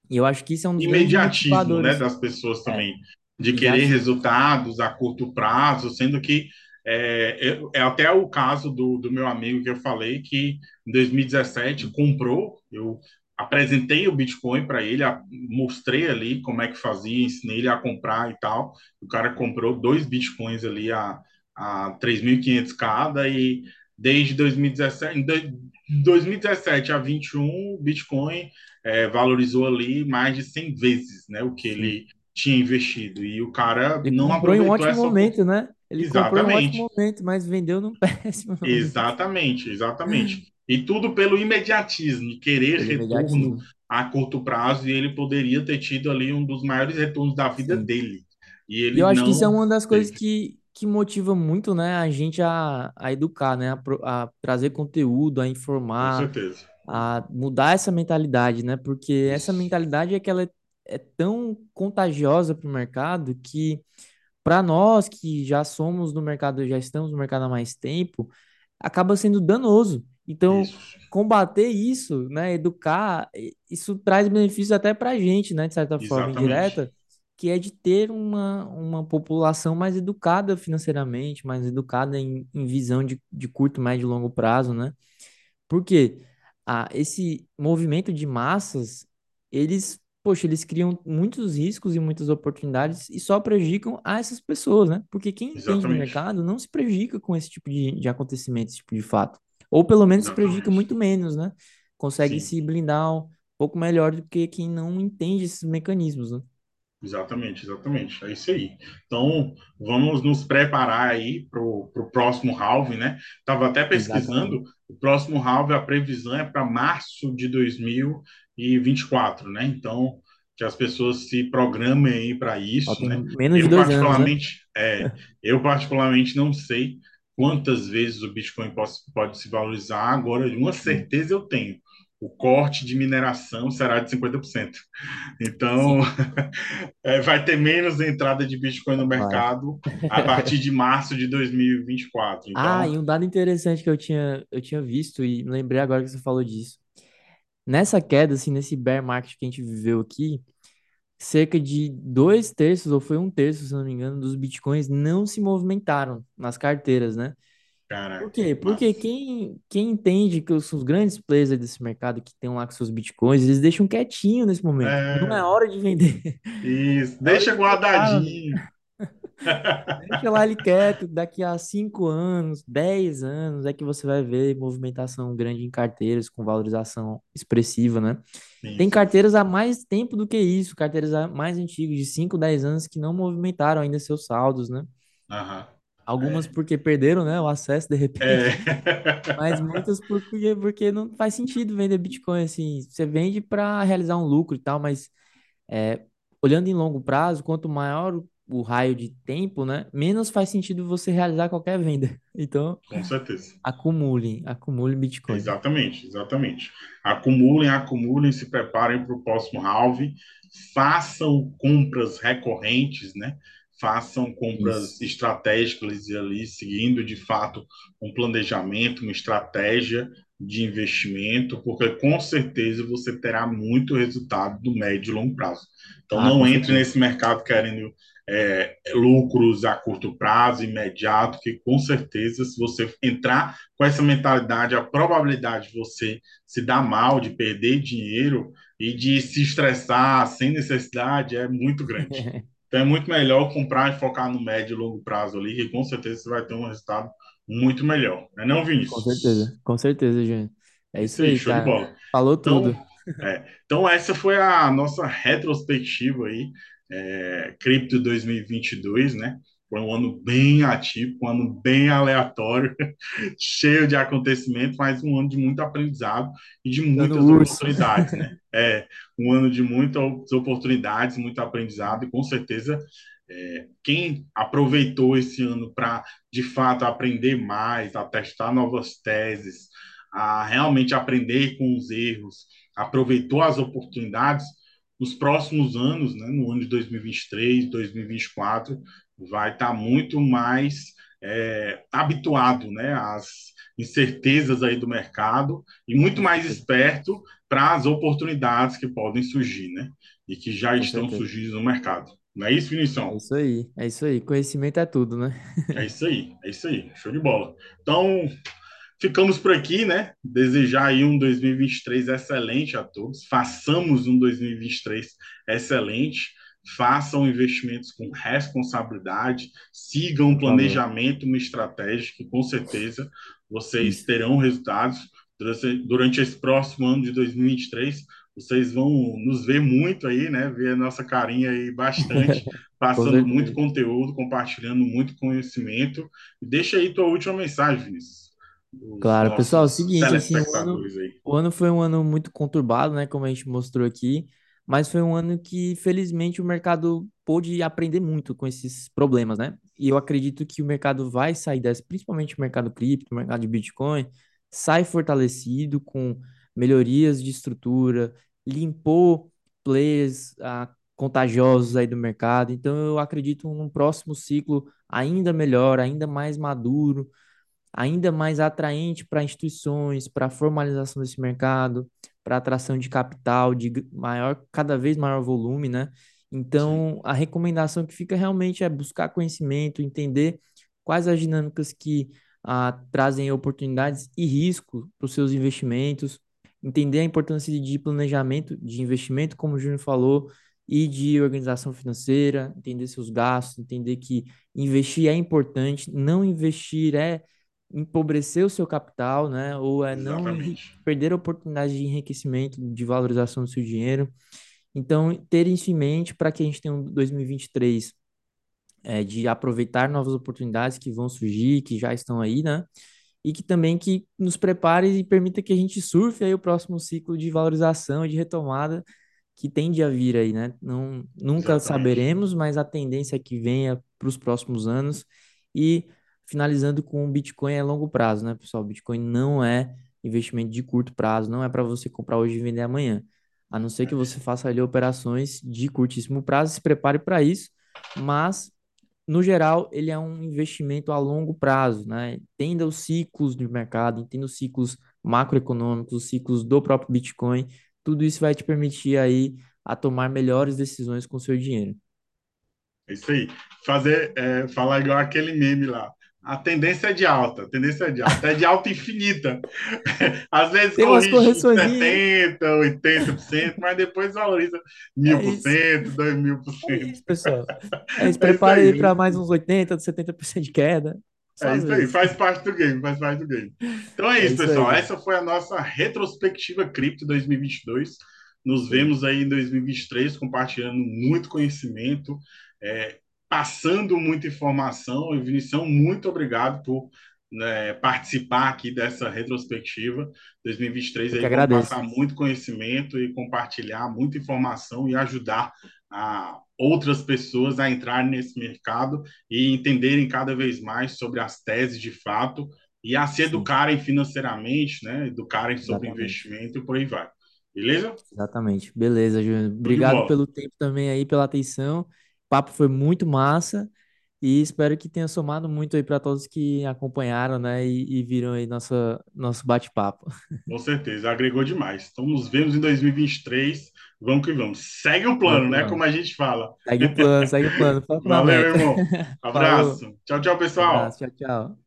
E eu acho que isso é um dos Imediatismo, né, das pessoas É, também, de querer imediatismo. resultados a curto prazo, sendo que é, é, é até o caso do, do meu amigo que eu falei que em 2017 comprou, eu apresentei o Bitcoin para ele, mostrei ali como é que fazia, ensinei ele a comprar e tal. O cara comprou dois Bitcoins ali a, a 3.500 cada e desde 2017, em dois- 2017 a 21, o Bitcoin é, valorizou ali mais de 100 vezes, né, o que ele tinha investido. E o cara Ele não comprou em um ótimo essa momento, né? Ele comprou em um ótimo Exatamente, momento, mas vendeu num péssimo momento. exatamente, exatamente. E tudo pelo imediatismo, querer Pelo retorno imediatismo. a curto prazo, e ele poderia ter tido ali um dos maiores retornos da vida Sim. dele. E E eu ele acho que isso é uma das coisas teve, que, que motiva muito, né, a gente a, a educar, né, a, a trazer conteúdo, a com informar, certeza. a mudar essa mentalidade, né? Porque essa mentalidade é que ela é, é tão contagiosa para o mercado que para nós que já somos no mercado, já estamos no mercado há mais tempo, acaba sendo danoso. Então, isso, combater isso, né, educar, isso traz benefícios até para a gente, né, de certa forma exatamente, indireta, que é de ter uma, uma população mais educada financeiramente, mais educada em, em visão de, de curto, médio e longo prazo, né? Porque ah, esse movimento de massas, eles, poxa, eles criam muitos riscos e muitas oportunidades e só prejudicam a essas pessoas, né? Porque quem entende do exatamente, mercado não se prejudica com esse tipo de, de acontecimento, esse tipo de fato. Ou pelo menos se prejudica exatamente. muito menos, né? Consegue Sim. se blindar um pouco melhor do que quem não entende esses mecanismos, né? Exatamente, exatamente. É isso aí. Então, vamos nos preparar aí para o próximo halving, né? Estava até pesquisando, Exatamente. o próximo halving, a previsão é para março de dois mil e e vinte e quatro, né? Então, que as pessoas se programem aí para isso, né? menos de Eu dois anos, né? particularmente, é, eu particularmente não sei quantas vezes o Bitcoin pode, pode se valorizar. Agora, uma Sim, certeza eu tenho. O corte de mineração será de 50%. Então, é, vai ter menos entrada de Bitcoin no vai. mercado a partir de março de 2024. Ah, Então, e um dado interessante que eu tinha, eu tinha visto e lembrei agora que você falou disso. Nessa queda, assim, nesse bear market que a gente viveu aqui, cerca de dois terços, ou foi um terço, se não me engano, dos bitcoins não se movimentaram nas carteiras, né? Por caraca, quê? Porque quem, quem entende que os, os grandes players desse mercado que estão lá com seus bitcoins, eles deixam quietinho nesse momento. Não é É, hora de vender, isso, é deixa de guardadinho. Deixa lá ele quieto, daqui a 5 anos, 10 anos, é que você vai ver movimentação grande em carteiras com valorização expressiva, né? Sim, Tem carteiras há mais tempo do que isso, carteiras há mais antigas, de 5, 10 anos, que não movimentaram ainda seus saldos, né? Aham. Algumas É. porque perderam, né, o acesso de repente, É. mas muitas porque, porque não faz sentido vender Bitcoin assim. Você vende para realizar um lucro e tal, mas é, olhando em longo prazo, quanto maior o, raio de tempo, né, menos faz sentido você realizar qualquer venda. Então, Com certeza. acumulem, acumulem Bitcoin. Exatamente, exatamente. Acumulem, acumulem, se preparem para o próximo halving, façam compras recorrentes, né? Façam Isso. compras estratégicas e ali, seguindo de fato um planejamento, uma estratégia de investimento, porque com certeza você terá muito resultado do médio e longo prazo. Então Ah, não entre nesse mercado querendo é, lucros a curto prazo, imediato, que com certeza, se você entrar com essa mentalidade, a probabilidade de você se dar mal, de perder dinheiro e de se estressar sem necessidade é muito grande. Então é muito melhor comprar e focar no médio e longo prazo ali, que com certeza você vai ter um resultado muito melhor. Não é não, Com Vinícius? certeza, com certeza, Júnior. É isso aí, show de bola. Falou Então, tudo. é, então essa foi a nossa retrospectiva aí, é, Cripto 2022, né? Foi um ano bem atípico, um ano bem aleatório, cheio de acontecimentos, mas um ano de muito aprendizado e de muitas oportunidades, né? É um ano de muitas oportunidades, muito aprendizado e com certeza é, quem aproveitou esse ano para de fato aprender mais, a testar novas teses, a realmente aprender com os erros, aproveitou as oportunidades, nos próximos anos, né, no ano de 2023, 2024, vai estar muito mais é, habituado né, às incertezas aí do mercado e muito mais esperto para as oportunidades que podem surgir, né? E que já estão surgindo no mercado. Não é isso, É Vinição? isso aí, é isso aí. Conhecimento é tudo, né? É isso aí, é isso aí. Show de bola. Então, ficamos por aqui, né? Desejar aí um 2023 excelente a todos. Façamos um 2023 excelente. Façam investimentos com responsabilidade, sigam um planejamento, uma estratégia que com certeza vocês terão resultados durante, esse próximo ano de 2023. Vocês vão nos ver muito aí, né? Ver a nossa carinha aí bastante, passando muito conteúdo, compartilhando muito conhecimento. Deixa aí tua última mensagem, Vinícius Claro, pessoal, é o seguinte, assim, o ano, o ano foi um ano muito conturbado, né, como a gente mostrou aqui, mas foi um ano que, felizmente, o mercado pôde aprender muito com esses problemas, né? E eu acredito que o mercado vai sair dessa, principalmente o mercado cripto, o mercado de Bitcoin, sai fortalecido com melhorias de estrutura, limpou players ah, contagiosos aí do mercado. Então, eu acredito num próximo ciclo ainda melhor, ainda mais maduro ainda mais atraente para instituições, para a formalização desse mercado, para atração de capital de maior, cada vez maior volume, né? Sim, Então, a recomendação que fica realmente é buscar conhecimento, entender quais as dinâmicas que ah, trazem oportunidades e risco para os seus investimentos, entender a importância de planejamento de investimento, como o Júnior falou, e de organização financeira, entender seus gastos, entender que investir é importante, não investir é empobrecer o seu capital, né? Ou é não exatamente. perder a oportunidade de enriquecimento, de valorização do seu dinheiro. Então, ter isso em mente para que a gente tenha um 2023 é, de aproveitar novas oportunidades que vão surgir, que já estão aí, né? E que também que nos prepare e permita que a gente surfe aí o próximo ciclo de valorização e de retomada que tende a vir aí, né? Não, nunca Exatamente. saberemos, mas a tendência é que venha para os próximos anos. E finalizando com o Bitcoin é longo prazo, né, pessoal? Bitcoin não é investimento de curto prazo, não é para você comprar hoje e vender amanhã. A não ser que você faça ali operações de curtíssimo prazo, se prepare para isso, mas no geral, ele é um investimento a longo prazo, né? Entenda os ciclos de mercado, entenda os ciclos macroeconômicos, os ciclos do próprio Bitcoin. Tudo isso vai te permitir aí a tomar melhores decisões com o seu dinheiro. É isso aí. Fazer, é, falar igual aquele meme lá. A tendência é de alta, a tendência é de alta, é de alta infinita. Às vezes Tem corrige em correçõezinhas, 70%, 80%, mas depois valoriza é mil por isso. É isso, pessoal. É isso, É isso prepare aí, aí é para mais aí. uns 80, 70% de queda. Só É isso aí, vezes. faz parte do game, faz parte do game. Então é É isso, isso aí, pessoal. gente. Essa foi a nossa retrospectiva Cripto 2022. Nos aí. vemos aí em 2023 compartilhando muito conhecimento, é, passando muita informação. E Vinição, muito obrigado por né, participar aqui dessa retrospectiva. Eu 2023 que aí passar muito conhecimento e compartilhar muita informação e ajudar a outras pessoas a entrarem nesse mercado e entenderem cada vez mais sobre as teses de fato e a se educarem financeiramente, né? Educarem sobre exatamente. investimento e por aí vai. Beleza? Exatamente. Beleza, Júnior. Obrigado pelo tempo também aí, pela atenção. Papo foi muito massa. E espero que tenha somado muito aí para todos que acompanharam, né? E, e viram aí nossa, nosso bate-papo. Com certeza, agregou demais. Então, nos vemos em 2023. Vamos que vamos. Segue o plano, Vamos, né? vamos. Como a gente fala. Segue o plano, segue o plano. Valeu, irmão. Falou, Abraço. Tchau, tchau, abraço, pessoal. tchau, tchau.